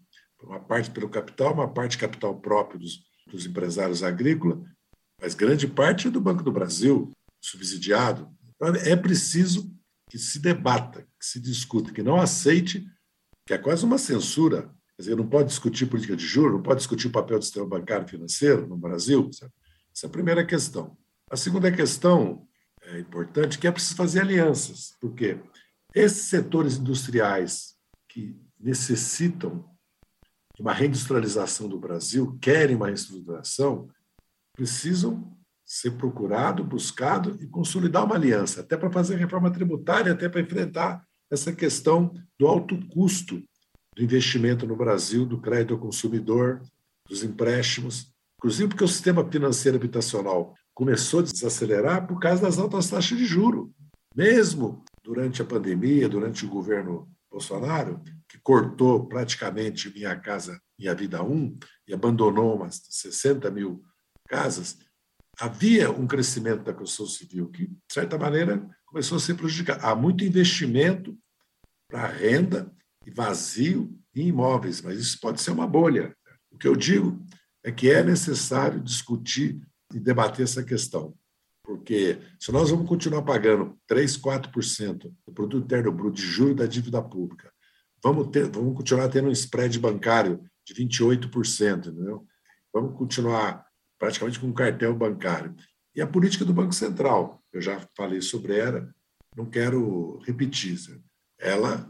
Speaker 2: uma parte pelo capital, uma parte capital próprio dos, dos empresários agrícolas, mas grande parte é do Banco do Brasil, subsidiado. É preciso que se debata, que se discuta, que não aceite, que é quase uma censura. Quer dizer, não pode discutir política de juros, não pode discutir o papel do sistema bancário financeiro no Brasil. Sabe? Essa é a primeira questão. A segunda questão é importante que é preciso fazer alianças, porque esses setores industriais que necessitam de uma reindustrialização do Brasil, querem uma reindustrialização, precisam ser procurado, buscado e consolidar uma aliança, até para fazer reforma tributária, até para enfrentar essa questão do alto custo do investimento no Brasil, do crédito ao consumidor, dos empréstimos, inclusive porque o sistema financeiro habitacional começou a desacelerar por causa das altas taxas de juro. Mesmo durante a pandemia, durante o governo Bolsonaro, que cortou praticamente Minha Casa Minha Vida 1 e abandonou umas 60 mil casas, havia um crescimento da construção civil que, de certa maneira, começou a ser prejudicado. Há muito investimento para renda e vazio em imóveis, mas isso pode ser uma bolha. O que eu digo é que é necessário discutir e debater essa questão, porque se nós vamos continuar pagando 3, 4% do produto interno bruto de juros da dívida pública, vamos, ter, vamos continuar tendo um spread bancário de 28%, entendeu? Vamos continuar praticamente com um cartel bancário. E a política do Banco Central, eu já falei sobre ela, não quero repetir. Ela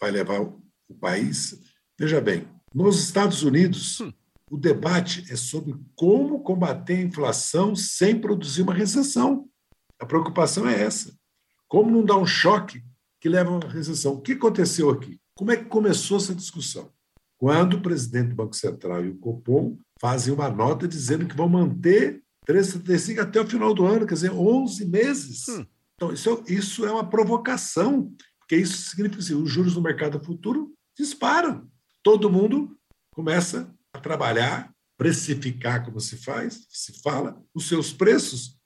Speaker 2: vai levar o país. Veja bem, nos Estados Unidos, hum. o debate é sobre como combater a inflação sem produzir uma recessão. A preocupação é essa. Como não dar um choque que leva a uma recessão? O que aconteceu aqui? Como é que começou essa discussão? Quando o presidente do Banco Central e o Copom fazem uma nota dizendo que vão manter 3,75 até o final do ano, quer dizer, 11 meses. Hum. Então, isso, isso é uma provocação, porque isso significa que assim, os juros no mercado futuro disparam. Todo mundo começa a trabalhar, precificar, como se faz, se fala, os seus preços,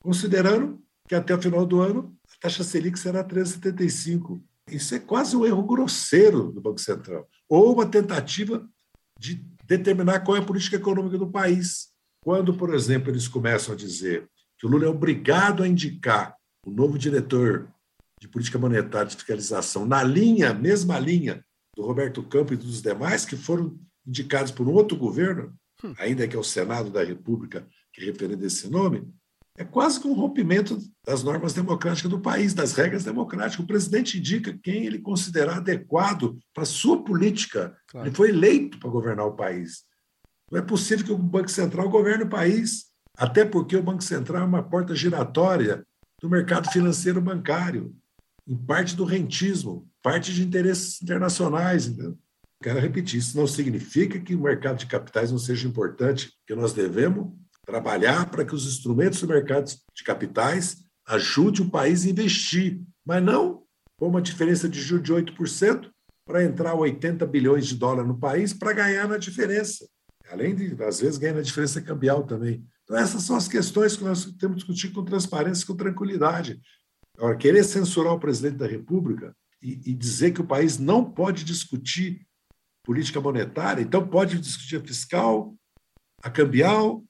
Speaker 2: considerando que até o final do ano a taxa Selic será 3,75. Isso é quase um erro grosseiro do Banco Central, ou uma tentativa de determinar qual é a política econômica do país. Quando, por exemplo, eles começam a dizer que o Lula é obrigado a indicar o novo diretor de política monetária de fiscalização na linha, mesma linha do Roberto Campos e dos demais que foram indicados por um outro governo, hum. ainda que é o Senado da República que referenda esse nome, É quase que um rompimento das normas democráticas do país, das regras democráticas. O presidente indica quem ele considerar adequado para a sua política.
Speaker 1: Claro.
Speaker 2: Ele foi eleito para governar o país. Não é possível que o Banco Central governe o país, até porque o Banco Central é uma porta giratória do mercado financeiro bancário, em parte do rentismo, parte de interesses internacionais. Entendeu? Quero repetir, isso não significa que o mercado de capitais não seja importante, que nós devemos trabalhar para que os instrumentos do mercado de capitais ajudem o país a investir, mas não com uma diferença de juros de 8% para entrar 80 bilhões de dólares no país para ganhar na diferença. Além de, às vezes, ganhar na diferença cambial também. Então, essas são as questões que nós temos que discutir com transparência, com tranquilidade. Agora, querer censurar o presidente da República e, e dizer que o país não pode discutir política monetária, então pode discutir a fiscal, a cambial,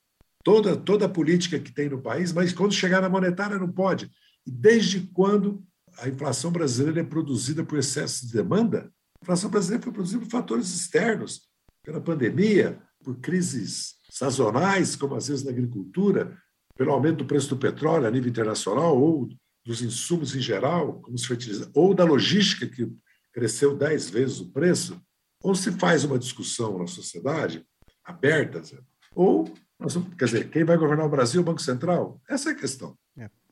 Speaker 2: toda, toda a política que tem no país, mas quando chegar na monetária não pode. E desde quando a inflação brasileira é produzida por excesso de demanda? A inflação brasileira foi produzida por fatores externos, pela pandemia, por crises sazonais, como às vezes na agricultura, pelo aumento do preço do petróleo a nível internacional ou dos insumos em geral, como os fertilizantes, ou da logística que cresceu dez vezes o preço, ou se faz uma discussão na sociedade aberta, ou quer dizer, quem vai governar o Brasil? O Banco Central? Essa é a questão.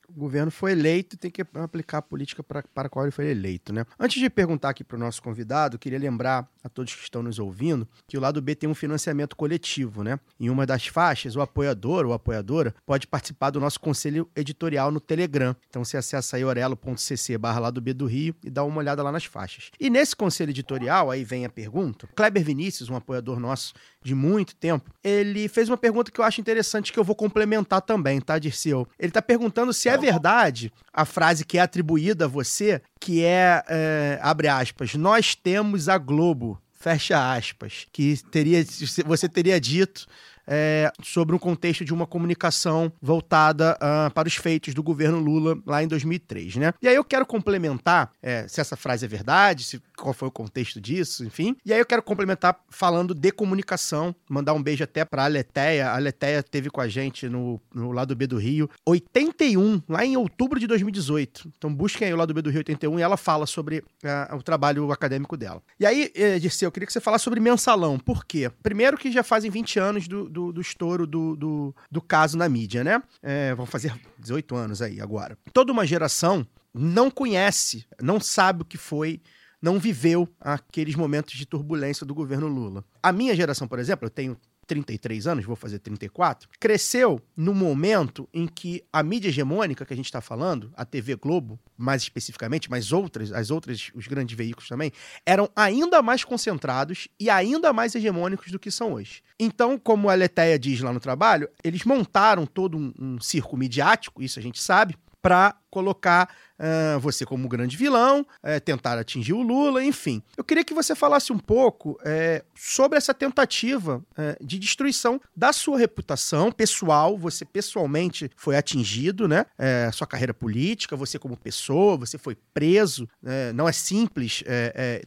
Speaker 1: O governo foi eleito e tem que aplicar a política pra, para a qual ele foi eleito, né? Antes de perguntar aqui para o nosso convidado, queria lembrar a todos que estão nos ouvindo que o lado B tem um financiamento coletivo, né? Em uma das faixas, o apoiador ou apoiadora pode participar do nosso conselho editorial no Telegram. Então você acessa aí orelo.cc barra lado B do Rio e dá uma olhada lá nas faixas. E nesse conselho editorial, aí vem a pergunta, Kleber Vinícius, um apoiador nosso de muito tempo, ele fez uma pergunta que eu acho interessante que eu vou complementar também, tá, Dirceu? Ele tá perguntando se é verdade a frase que é atribuída a você, que é, é, abre aspas, nós temos a Globo, fecha aspas, que teria, você teria dito é, sobre um contexto de uma comunicação voltada ah, para os feitos do governo Lula lá em 2003, né? E aí eu quero complementar é, se essa frase é verdade, se, qual foi o contexto disso, enfim. E aí eu quero complementar falando de comunicação, mandar um beijo até para a Leteia. A Leteia teve com a gente no, no lado B do Rio, 81, lá em outubro de 2018. Então busquem aí o lado B do Rio 81 e ela fala sobre ah, o trabalho acadêmico dela. E aí, eh, Dirceu, eu queria que você falasse sobre mensalão. Por quê? Primeiro que já fazem 20 anos do, do, do estouro do, do, do caso na mídia, né? É, vão fazer 18 anos aí agora. Toda uma geração não conhece, não sabe o que foi, não viveu aqueles momentos de turbulência do governo Lula. A minha geração, por exemplo, eu tenho 33 anos, vou fazer 34, cresceu no momento em que a mídia hegemônica que a gente está falando, a TV Globo, mais especificamente, mas outras, as outras, os grandes veículos também, eram ainda mais concentrados e ainda mais hegemônicos do que são hoje. Então, como a Leteia diz lá no trabalho, eles montaram todo um, um circo midiático, isso a gente sabe, para colocar ah, você como grande vilão, eh, tentar atingir o Lula, enfim. Eu queria que você falasse um pouco eh, sobre essa tentativa eh, de destruição da sua reputação pessoal. Você pessoalmente foi atingido, né? Sua carreira política, você como pessoa, você foi preso. eh, não é simples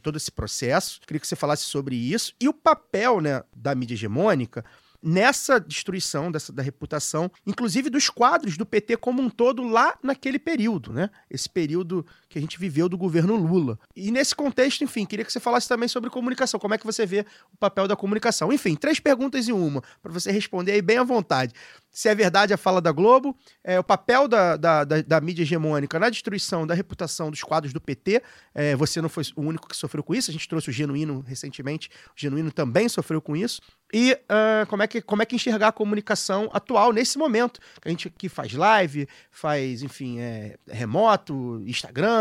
Speaker 1: todo esse processo. Queria que você falasse sobre isso e o papel né, da mídia hegemônica nessa destruição dessa, da reputação, inclusive dos quadros do PT como um todo lá naquele período, né? Esse período que a gente viveu do governo Lula. E nesse contexto, enfim, queria que você falasse também sobre comunicação, como é que você vê o papel da comunicação. Enfim, três perguntas em uma, para você responder aí bem à vontade. Se é verdade a fala da Globo, é, o papel da, da, da, da mídia hegemônica na destruição da reputação dos quadros do PT, é, você não foi o único que sofreu com isso, a gente trouxe o Genuíno recentemente, o Genuíno também sofreu com isso, e ah, como, é que, como é que enxergar a comunicação atual nesse momento, que a gente aqui faz live, faz, enfim, é, remoto, Instagram,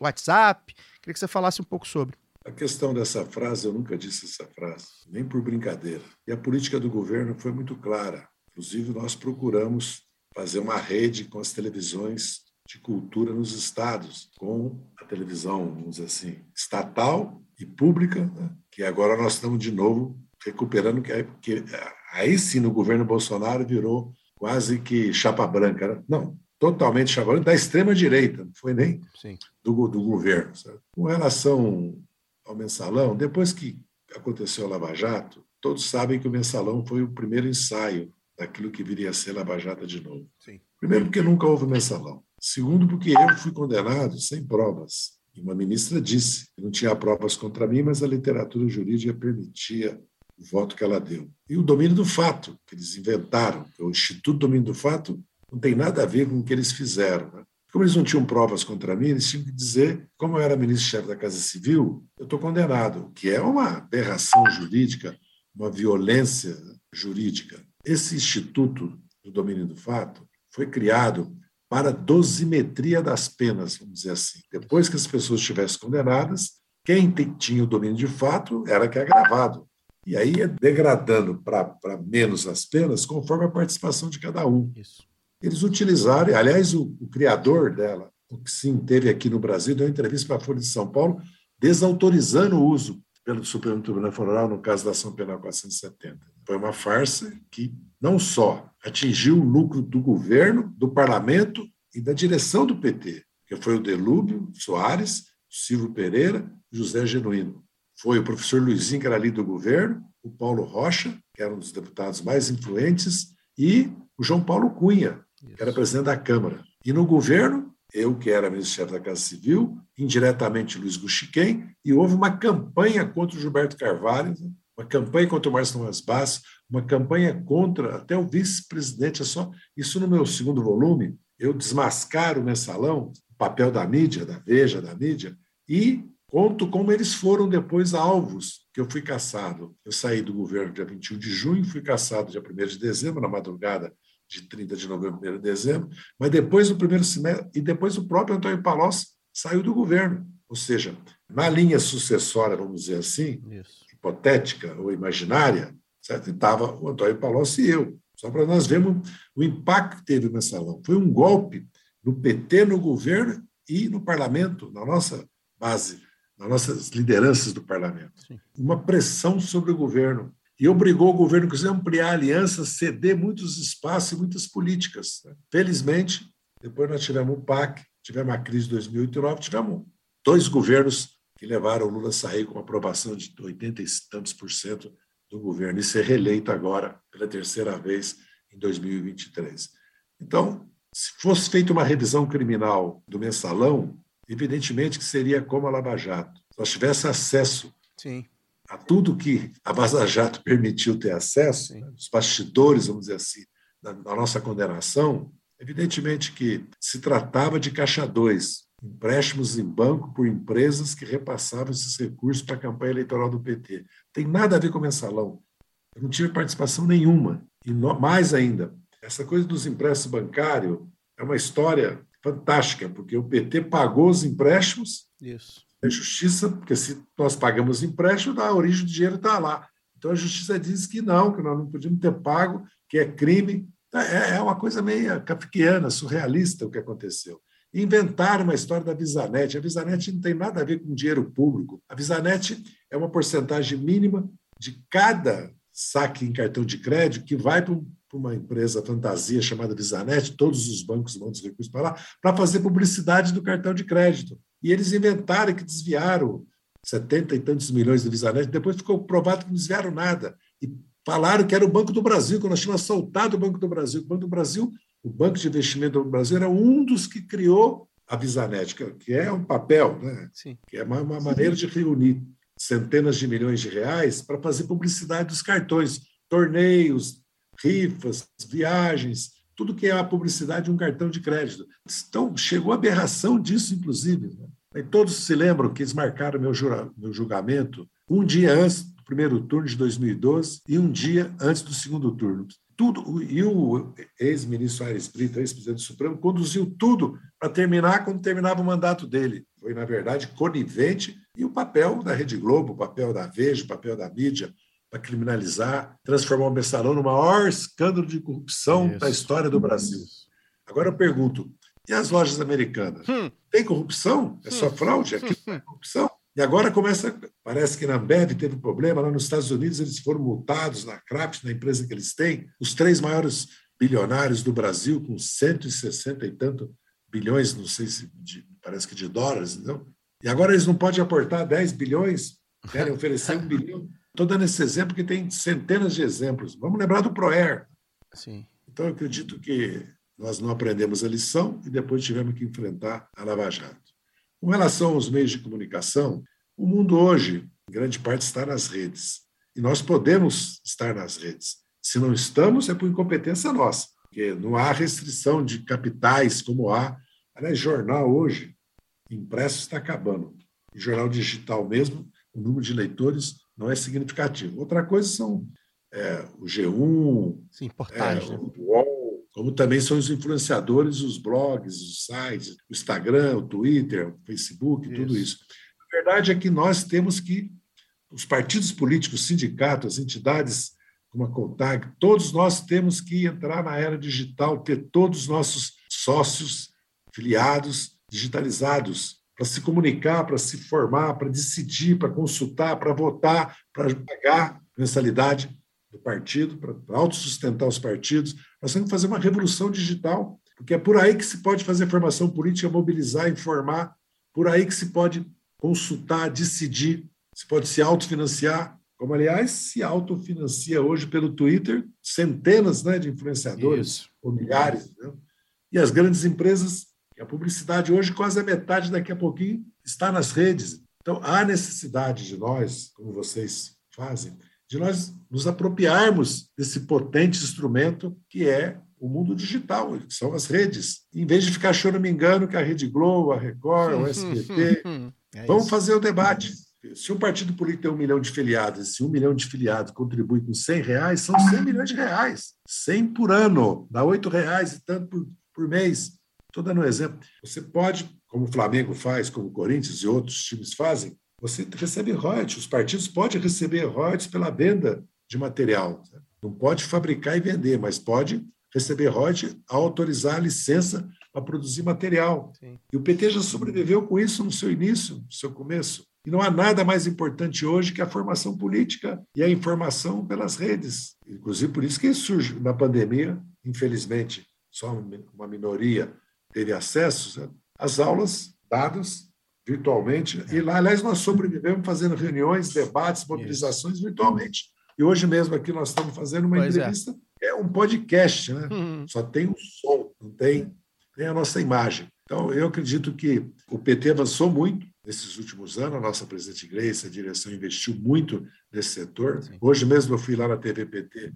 Speaker 1: WhatsApp, queria que você falasse um pouco sobre.
Speaker 2: A questão dessa frase, eu nunca disse essa frase, nem por brincadeira. E a política do governo foi muito clara. Inclusive, nós procuramos fazer uma rede com as televisões de cultura nos estados, com a televisão, vamos dizer assim, estatal e pública, né? que agora nós estamos de novo recuperando, que, que aí sim no governo Bolsonaro virou quase que chapa branca. Né? Não, totalmente branca da extrema-direita, não foi nem
Speaker 1: Sim.
Speaker 2: do, do governo. Sabe? Com relação ao mensalão, depois que aconteceu o Lava Jato, todos sabem que o mensalão foi o primeiro ensaio daquilo que viria a ser Lava Jato de novo.
Speaker 1: Sim.
Speaker 2: Primeiro, porque nunca houve mensalão. Segundo, porque eu fui condenado sem provas. E uma ministra disse que não tinha provas contra mim, mas a literatura jurídica permitia o voto que ela deu. E o domínio do fato, que eles inventaram, que o Instituto Domínio do Fato não tem nada a ver com o que eles fizeram. Né? Como eles não tinham provas contra mim, eles tinham que dizer, como eu era ministro-chefe da Casa Civil, eu estou condenado, que é uma aberração jurídica, uma violência jurídica. Esse Instituto do Domínio do Fato foi criado para dosimetria das penas, vamos dizer assim. Depois que as pessoas estivessem condenadas, quem tinha o domínio de fato era que é agravado. E aí é degradando para menos as penas conforme a participação de cada um. Isso. Eles utilizaram, aliás, o, o criador dela, o que sim teve aqui no Brasil, deu uma entrevista para a Folha de São Paulo, desautorizando o uso pelo Supremo Tribunal Federal no caso da ação penal 470. Foi uma farsa que não só atingiu o lucro do governo, do parlamento e da direção do PT, que foi o Delúbio Soares, Silvio Pereira, José Genuíno. Foi o professor Luizinho, que era ali do governo, o Paulo Rocha, que era um dos deputados mais influentes, e o João Paulo Cunha, que era presidente da Câmara. E no governo, eu, que era ministro-chefe da Casa Civil, indiretamente Luiz Guxiquem, e houve uma campanha contra o Gilberto Carvalho, uma campanha contra o Márcio Thomas Bass, uma campanha contra até o vice-presidente. É só isso no meu segundo volume. Eu desmascaro o mensalão, o papel da mídia, da Veja, da mídia, e conto como eles foram depois alvos, que eu fui caçado. Eu saí do governo dia 21 de junho, fui caçado dia 1 de dezembro, na madrugada de 30 de novembro, 1 de dezembro, mas depois do primeiro semestre, e depois o próprio Antônio Palocci saiu do governo. Ou seja, na linha sucessória, vamos dizer assim, Isso. hipotética ou imaginária, certo? estava o Antônio Palocci e eu. Só para nós vermos o impacto que teve o mensalão. Foi um golpe no PT, no governo e no parlamento, na nossa base, nas nossas lideranças do parlamento. Sim. Uma pressão sobre o governo e obrigou o governo, a ampliar alianças, ceder muitos espaços e muitas políticas. Né? Felizmente, depois nós tivemos o PAC, tivemos a crise de 2008 e 2009, tivemos dois governos que levaram o Lula a sair com aprovação de 80 e tantos por cento do governo e ser reeleito agora pela terceira vez em 2023. Então, se fosse feita uma revisão criminal do mensalão, evidentemente que seria como a Lava Jato. Se nós tivesse acesso Sim a tudo que a Vaza Jato permitiu ter acesso, né, os bastidores, vamos dizer assim, da, da, nossa condenação, evidentemente que se tratava de caixa 2, empréstimos em banco por empresas que repassavam esses recursos para a campanha eleitoral do PT. Tem nada a ver com o mensalão. Eu não tive participação nenhuma. E no, mais ainda, essa coisa dos empréstimos bancários é uma história fantástica, porque o PT pagou os empréstimos Isso é justiça, porque se nós pagamos empréstimo, a origem do dinheiro está lá. Então a justiça diz que não, que nós não podíamos ter pago, que é crime. É, é uma coisa meio kafkiana, surrealista o que aconteceu. Inventaram uma história da Visanet. A Visanet não tem nada a ver com dinheiro público. A Visanet é uma porcentagem mínima de cada saque em cartão de crédito que vai para uma empresa fantasia chamada Visanet, todos os bancos mandam os recursos para lá, para fazer publicidade do cartão de crédito. E eles inventaram que desviaram 70 e tantos milhões de Visanet, depois ficou provado que não desviaram nada. E falaram que era o Banco do Brasil, que nós tínhamos assaltado o Banco do Brasil. O Banco do Brasil, o Banco de Investimento do Brasil, era um dos que criou a Visanet, que é um papel, né? Sim. que é uma, uma maneira de reunir centenas de milhões de reais para fazer publicidade dos cartões, torneios, rifas, viagens, tudo que é a publicidade de um cartão de crédito. Então, chegou a aberração disso, inclusive. Né? Todos se lembram que eles marcaram meu, meu julgamento um dia antes do primeiro turno de 2012 e um dia antes do segundo turno. Tudo, e o ex-ministro Aires Brito, ex-presidente do Supremo, conduziu tudo para terminar quando terminava o mandato dele. Foi, na verdade, conivente e o papel da Rede Globo, o papel da Veja, o papel da mídia, para criminalizar, transformar o mensalão no maior escândalo de corrupção Isso. da história do Brasil. Agora eu pergunto, e as lojas americanas? Hum. Tem corrupção? É só hum. fraude? Aqui é corrupção? E agora começa, parece que na Ambev teve um problema, lá nos Estados Unidos eles foram multados na Kraft, na empresa que eles têm, os três maiores bilionários do Brasil, com 160 e tanto bilhões, não sei se, de, parece que de dólares, não? E agora eles não podem aportar 10 bilhões, querem oferecer um bilhão. Estou dando esse exemplo porque tem centenas de exemplos. Vamos lembrar do ProER. Sim. Então, eu acredito que nós não aprendemos a lição e depois tivemos que enfrentar a Lava Jato. Com relação aos meios de comunicação, o mundo hoje, em grande parte, está nas redes. E nós podemos estar nas redes. Se não estamos, é por incompetência nossa, porque não há restrição de capitais como há. Aliás, jornal hoje, impresso está acabando. Jornal digital mesmo, o número de leitores não é significativo. Outra coisa são é, o G1,
Speaker 1: Sim,
Speaker 2: é,
Speaker 1: né?
Speaker 2: o UOL, como também são os influenciadores, os blogs, os sites, o Instagram, o Twitter, o Facebook, tudo isso. A verdade é que nós temos que, os partidos políticos, sindicatos, as entidades como a CONTAG, todos nós temos que entrar na era digital, ter todos os nossos sócios, filiados, digitalizados, para se comunicar, para se formar, para decidir, para consultar, para votar, para pagar mensalidade do partido, para autossustentar os partidos. Nós temos que fazer uma revolução digital, porque é por aí que se pode fazer formação política, mobilizar, informar, por aí que se pode consultar, decidir, se pode se autofinanciar, como, aliás, se autofinancia hoje pelo Twitter, centenas né, de influenciadores,
Speaker 1: Isso.
Speaker 2: ou milhares. Né? E as grandes empresas, a publicidade hoje, quase a metade daqui a pouquinho, está nas redes. Então, há necessidade de nós, como vocês fazem, de nós nos apropriarmos desse potente instrumento que é o mundo digital, que são as redes. Em vez de ficar choramingando que a Rede Globo, a Record, o SBT,
Speaker 1: É
Speaker 2: vamos fazer o debate. Se um partido político tem um milhão de filiados, se um milhão de filiados contribui com 100 reais, são 100 milhões de reais. 100 por ano, dá 8 reais e tanto por, por mês. Estou dando um exemplo. Você pode, como o Flamengo faz, como o Corinthians e outros times fazem, você recebe royalties. Os partidos podem receber royalties pela venda de material. Não pode fabricar e vender, mas pode receber royalties ao autorizar a licença para produzir material.
Speaker 1: Sim.
Speaker 2: E o PT já sobreviveu com isso no seu início, no seu começo. E não há nada mais importante hoje que a formação política e a informação pelas redes. Inclusive, por isso que surge na pandemia, infelizmente, só uma minoria teve acesso às aulas dadas virtualmente. E lá, aliás, nós sobrevivemos fazendo reuniões, debates, mobilizações virtualmente. E hoje mesmo aqui nós estamos fazendo uma
Speaker 1: Pois é.
Speaker 2: entrevista, é. um podcast, né?
Speaker 1: Hum,
Speaker 2: Só tem o som, não tem, tem a nossa imagem. Então, eu acredito que o PT avançou muito nesses últimos anos, a nossa presidente Gleice, a direção investiu muito nesse setor.
Speaker 1: Sim.
Speaker 2: Hoje mesmo eu fui lá na TV PT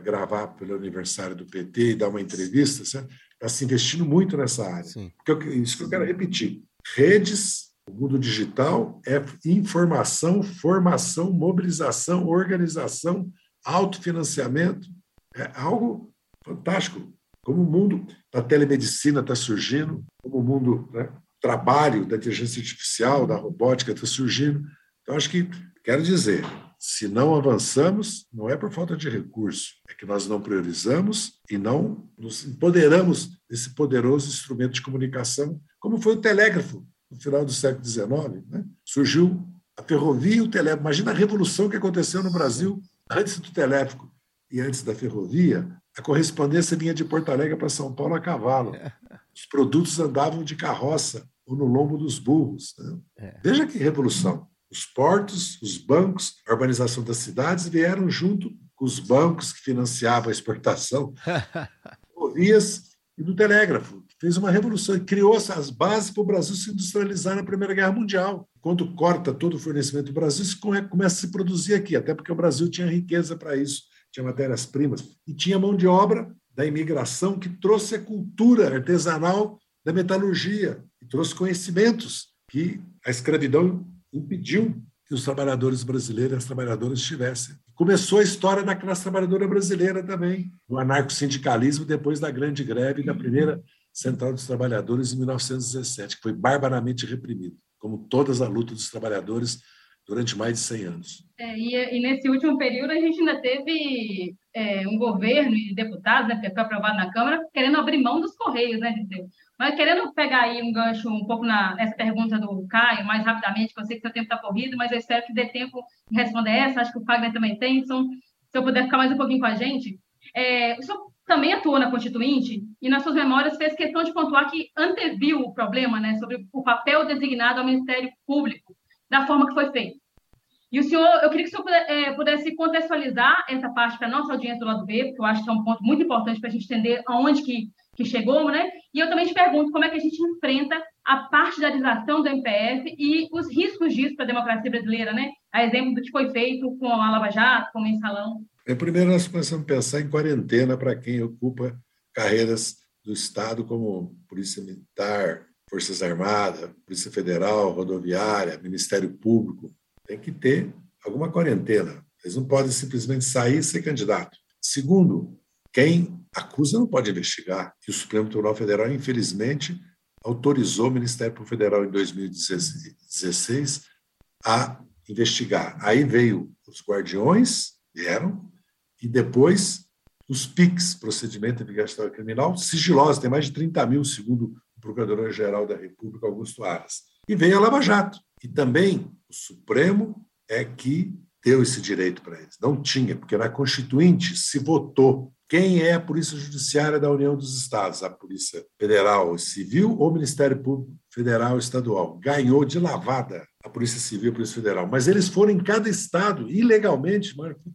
Speaker 2: gravar pelo aniversário do PT e dar uma entrevista, está se investindo muito nessa área.
Speaker 1: sim.
Speaker 2: Porque eu- isso que eu quero repetir. Redes, o mundo digital é informação, formação, mobilização, organização, autofinanciamento. É algo fantástico. Como o mundo da telemedicina está surgindo, como o mundo né, trabalho da inteligência artificial, da robótica está surgindo. Então, acho que, quero dizer, se não avançamos, não é por falta de recurso, é que nós não priorizamos e não nos empoderamos desse poderoso instrumento de comunicação, como foi o telégrafo no final do século XIX. Né? Surgiu a ferrovia e o telégrafo. Imagina a revolução que aconteceu no Brasil antes do telégrafo e antes da ferrovia. A correspondência vinha de Porto Alegre para São Paulo a cavalo. Os produtos andavam de carroça ou no lombo dos burros. né?
Speaker 1: É.
Speaker 2: Veja que revolução. Os portos, os bancos, a urbanização das cidades vieram junto com os bancos que financiavam a exportação, ferrovias e do telégrafo. Fez uma revolução e criou as bases para o Brasil se industrializar na Primeira Guerra Mundial. Quando corta todo o fornecimento do Brasil, isso come- começa a se produzir aqui, até porque o Brasil tinha riqueza para isso, tinha matérias-primas e tinha mão de obra da imigração que trouxe a cultura artesanal da metalurgia e trouxe conhecimentos que a escravidão impediu que os trabalhadores brasileiros e as trabalhadoras tivessem. Começou a história da classe trabalhadora brasileira também, do anarcossindicalismo depois da grande greve da primeira Central dos Trabalhadores em 1917, que foi barbaramente reprimido, como todas a luta dos trabalhadores durante mais de 100 anos.
Speaker 3: É, e, e nesse último período a gente ainda teve é, um governo e deputados, né, porque foi aprovado na Câmara, querendo abrir mão dos Correios, né, Dirceu? Mas querendo pegar aí um gancho um pouco na, nessa pergunta do Caio, mais rapidamente, que eu sei que seu tempo está corrido, mas eu espero que dê tempo de responder essa, acho que o Fagner também tem, então, se eu puder ficar mais um pouquinho com a gente. É, o senhor também atuou na Constituinte e, nas suas memórias, fez questão de pontuar que anteviu o problema né, sobre o papel designado ao Ministério Público, da forma que foi feito. E o senhor, eu queria que o senhor eh, pudesse contextualizar essa parte para a nossa audiência do lado B, porque eu acho que é um ponto muito importante para a gente entender aonde que que chegou, né? E eu também te pergunto como é que a gente enfrenta a partidarização do MPF e os riscos disso para a democracia brasileira, né? A exemplo do que foi feito com a Lava Jato, com o Mensalão.
Speaker 2: É, primeiro, nós começamos a pensar em quarentena para quem ocupa carreiras do Estado, como Polícia Militar, Forças Armadas, Polícia Federal, Rodoviária, Ministério Público. Tem que ter alguma quarentena. Eles não podem simplesmente sair e ser candidato. Segundo, quem acusa não pode investigar. E o Supremo Tribunal Federal, infelizmente, autorizou o Ministério Público Federal em 2016 a investigar. Aí veio os guardiões, vieram, e depois os PICs, Procedimento Investigatório Criminal, sigilosos, tem mais de 30 mil, segundo Procurador-Geral da República, Augusto Aras. E veio a Lava Jato. E também o Supremo é que deu esse direito para eles. Não tinha, porque na Constituinte se votou quem é a Polícia Judiciária da União dos Estados, a Polícia Federal Civil ou Ministério Público Federal Estadual. Ganhou de lavada a Polícia Civil e a Polícia Federal. Mas eles foram em cada estado, ilegalmente,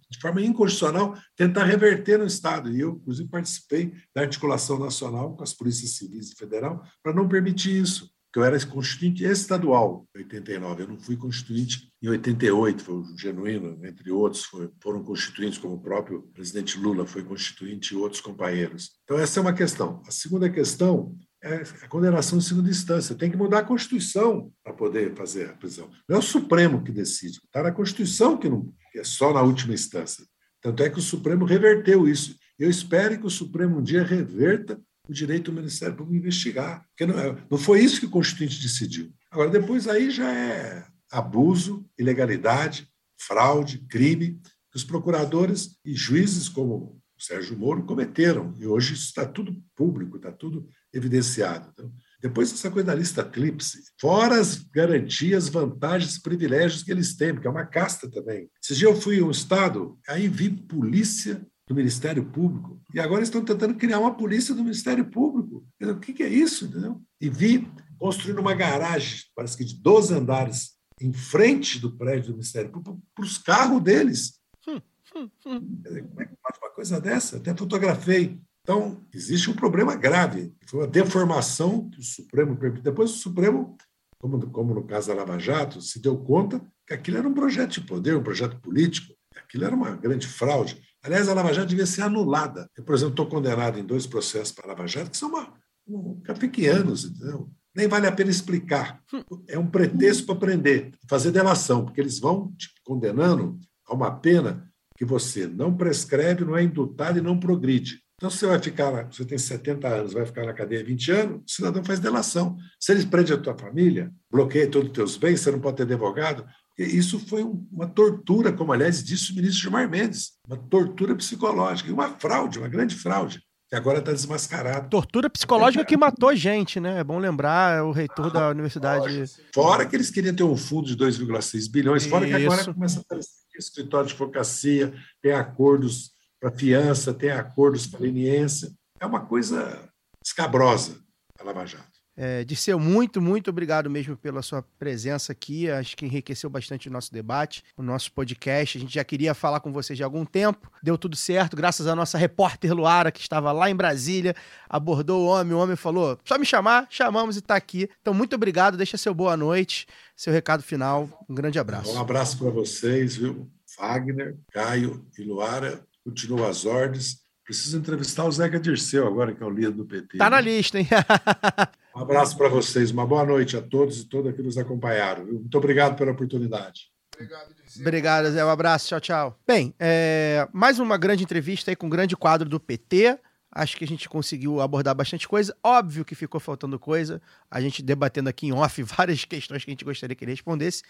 Speaker 2: de forma inconstitucional, tentar reverter no estado. E eu, inclusive, participei da articulação nacional com as polícias civis e federal para não permitir isso que eu era constituinte estadual em 89, eu não fui constituinte em 88, foi o Genuíno, entre outros, foi, foram constituintes, como o próprio presidente Lula foi constituinte e outros companheiros. Então, essa é uma questão. A segunda questão é a condenação em segunda instância. Tem que mudar a Constituição para poder fazer a prisão. Não é o Supremo que decide, está na Constituição que, não, que é só na última instância. Tanto é que o Supremo reverteu isso. Eu espero que o Supremo um dia reverta o direito do Ministério Público investigar. Porque não, é, não foi isso que o Constituinte decidiu. Agora, depois aí já é abuso, ilegalidade, fraude, crime, que os procuradores e juízes como o Sérgio Moro cometeram. E hoje isso está tudo público, está tudo evidenciado. Então, depois essa coisa da lista tríplice, fora as garantias, vantagens, privilégios que eles têm, porque é uma casta também. Esses dias eu fui a um estado, aí vi polícia do Ministério Público, e agora estão tentando criar uma polícia do Ministério Público. O que é isso? Entendeu? E vi construindo uma garagem, parece que de 12 andares, em frente do prédio do Ministério Público, para os carros deles. Hum, hum, hum. Como é que pode uma coisa dessa? Até fotografei. Então, existe um problema grave. Foi uma deformação que o Supremo permitiu. Depois, o Supremo, como, como no caso da Lava Jato, se deu conta que aquilo era um projeto de poder, um projeto político. Aquilo era uma grande fraude. Aliás, a Lava Jato devia ser anulada. Eu, por exemplo, estou condenado em dois processos para a Lava Jato que são uma, um, pequenos, entendeu? Nem vale a pena explicar. É um pretexto para prender, fazer delação, porque eles vão te condenando a uma pena que você não prescreve, não é indutado e não progride. Então, você vai ficar, você tem 70 anos, vai ficar na cadeia 20 anos, o cidadão faz delação. Se eles prendem a tua família, bloqueia todos os teus bens, você não pode ter advogado, isso foi uma tortura, como aliás disse o ministro Gilmar Mendes, uma tortura psicológica, e uma fraude, uma grande fraude, que agora está desmascarado.
Speaker 1: Tortura psicológica que matou gente, né? É bom lembrar, é o reitor ah, da universidade.
Speaker 2: Fora que eles queriam ter um fundo de 2,6 bilhões, fora que agora começa a aparecer escritório de advocacia, tem acordos para fiança, tem acordos para leniência. É uma coisa escabrosa a Lava Jato.
Speaker 1: É, Disseu, muito, muito obrigado mesmo pela sua presença aqui. Acho que enriqueceu bastante o nosso debate, o nosso podcast. A gente já queria falar com vocês de algum tempo. Deu tudo certo, graças à nossa repórter Luara, que estava lá em Brasília, abordou o homem. O homem falou: só me chamar, chamamos e está aqui. Então, muito obrigado. Deixa seu boa noite, seu recado final. Um grande abraço.
Speaker 2: Um abraço para vocês, viu? Wagner, Caio e Luara. Continuam as ordens. Preciso entrevistar o Zeca Dirceu agora, que é o líder do PT.
Speaker 1: Tá na lista, hein?
Speaker 2: um abraço para vocês, uma boa noite a todos e todas que nos acompanharam. Muito obrigado pela oportunidade.
Speaker 1: Obrigado. Obrigado, Zé. Um abraço, tchau, tchau. Bem, é... mais uma grande entrevista aí com um grande quadro do PT. Acho que a gente conseguiu abordar bastante coisa. Óbvio que ficou faltando coisa. A gente debatendo aqui em off várias questões que a gente gostaria que ele respondesse.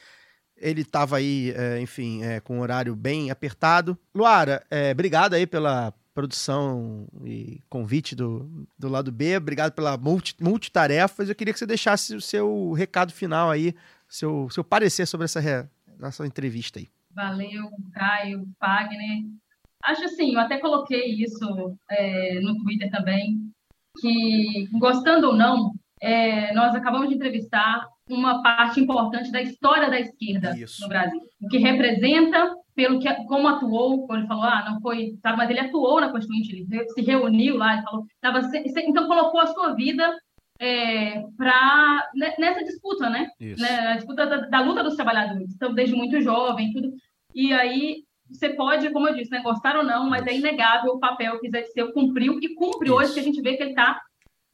Speaker 1: Ele estava aí, é, enfim, é, com um horário bem apertado. Luara, é, obrigado aí pela produção e convite do, do lado B. Obrigado pela multi, multitarefas. Eu queria que você deixasse o seu recado final aí, seu, seu parecer sobre essa re, nossa entrevista aí.
Speaker 3: Valeu, Caio, Fagner. Acho assim, eu até coloquei isso é, no Twitter também, que gostando ou não, é, nós acabamos de entrevistar uma parte importante da história da esquerda
Speaker 1: Isso.
Speaker 3: no Brasil. O que representa, pelo que como atuou, quando ele falou, ah, não foi, sabe, mas ele atuou na Constituinte, ele se reuniu lá, ele falou, tava, então colocou a sua vida é, para nessa disputa, né?
Speaker 1: Isso.
Speaker 3: né, disputa da, da luta dos trabalhadores. Então, desde muito jovem, tudo. E aí, você pode, como eu disse, né, gostar ou não, mas é inegável o papel que Zé Disseu cumpriu e cumpre
Speaker 1: Isso.
Speaker 3: hoje, que a gente vê que ele está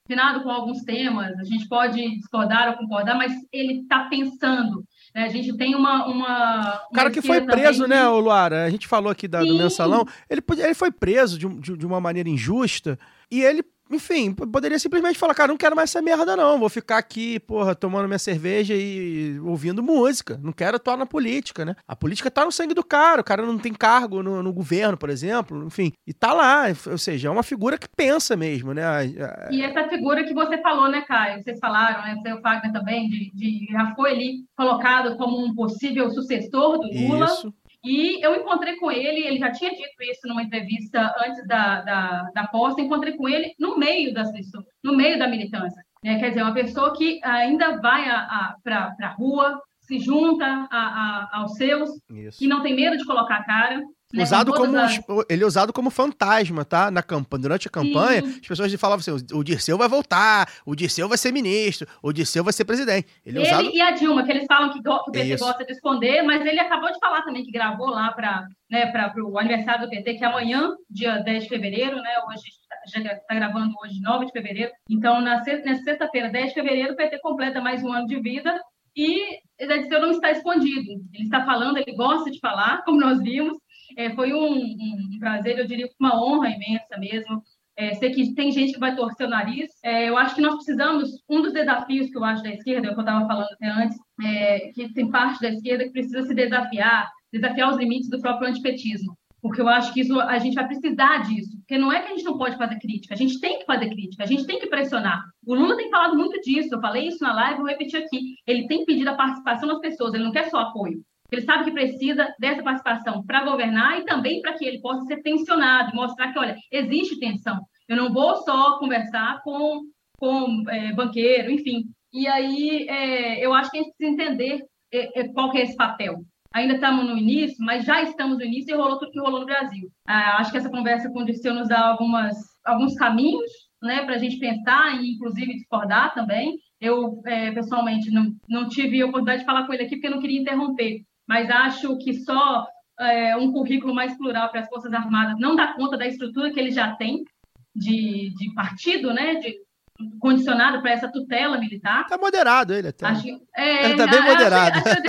Speaker 3: afinado com alguns temas. A gente pode discordar ou concordar, mas ele está pensando. né? A gente tem uma. uma
Speaker 1: O cara
Speaker 3: uma
Speaker 1: que foi preso, né,
Speaker 3: que-
Speaker 1: ô Luara? A gente falou aqui da- do mensalão. Ele, ele foi preso de, de- de uma maneira injusta e ele, enfim, poderia simplesmente falar: cara, não quero mais essa merda, não. Vou ficar aqui, porra, tomando minha cerveja e ouvindo música. Não quero atuar na política, né? A política tá no sangue do cara. O cara não tem cargo no, no governo, por exemplo. Enfim, e tá lá. Ou seja, é uma figura que pensa mesmo, né?
Speaker 3: E essa figura que você falou, né, Caio? Vocês falaram, né? Você e o Fagner também, de, de- já foi ali colocado como um possível sucessor do Lula.
Speaker 1: Isso.
Speaker 3: E eu encontrei com ele, ele já tinha dito isso numa entrevista antes da, da, da posse, encontrei com ele no meio das pessoas, no meio da militância. né? Quer dizer, uma pessoa que ainda vai para a rua, se junta a, a- aos seus
Speaker 1: Isso.
Speaker 3: e não tem medo de colocar a cara.
Speaker 1: Usado como ele é usado como fantasma, tá? Na campanha, durante a campanha,
Speaker 3: Sim.
Speaker 1: as pessoas falavam assim: o Dirceu vai voltar, o Dirceu vai ser ministro, o Dirceu vai ser presidente. Ele é
Speaker 3: Ele
Speaker 1: usado.
Speaker 3: e a Dilma, que eles falam que, go- que o PT
Speaker 1: Isso.
Speaker 3: gosta de esconder, mas ele acabou de falar também que gravou lá para né, o aniversário do PT, que é amanhã, dia 10 de fevereiro, né? Hoje já está gravando hoje, 9 de fevereiro. Então, na sexta-feira, 10 de fevereiro, o PT completa mais um ano de vida e Zé Disseu não está escondido. Ele está falando, ele gosta de falar, como nós vimos. É, foi um, um prazer, eu diria, uma honra imensa mesmo. É, sei que tem gente que vai torcer o nariz. É, eu acho que nós precisamos, um dos desafios que eu acho da esquerda, é que eu estava falando até antes, é, que tem parte da esquerda que precisa se desafiar, desafiar os limites do próprio antipetismo. Porque eu acho que isso, a gente vai precisar disso. Porque não é que a gente não pode fazer crítica, a gente tem que fazer crítica, a gente tem que pressionar. O Lula tem falado muito disso, eu falei isso na live, vou repetir aqui. Ele tem pedido a participação das pessoas, ele não quer só apoio. Ele sabe que precisa dessa participação para governar e também para que ele possa ser tensionado, mostrar que, olha, existe tensão. Eu não vou só conversar com, com é, banqueiro, enfim. E aí é, eu acho que a gente precisa entender é, é, qual que é esse papel. Ainda estamos no início, mas já estamos no início e rolou tudo que rolou no Brasil. Ah, acho que essa conversa com o Dirceu nos dá algumas, alguns caminhos né, para a gente pensar e, inclusive, discordar também. Eu, é, pessoalmente, não, não tive a oportunidade de falar com ele aqui porque eu não queria interromper, mas acho que só é, um currículo mais plural para as Forças Armadas não dá conta da estrutura que ele já tem de, de partido, né, de, condicionado para essa tutela militar.
Speaker 1: Tá moderado ele até.
Speaker 3: Acho, é,
Speaker 1: Ele tá bem
Speaker 3: achei-
Speaker 1: moderado.
Speaker 3: Achei,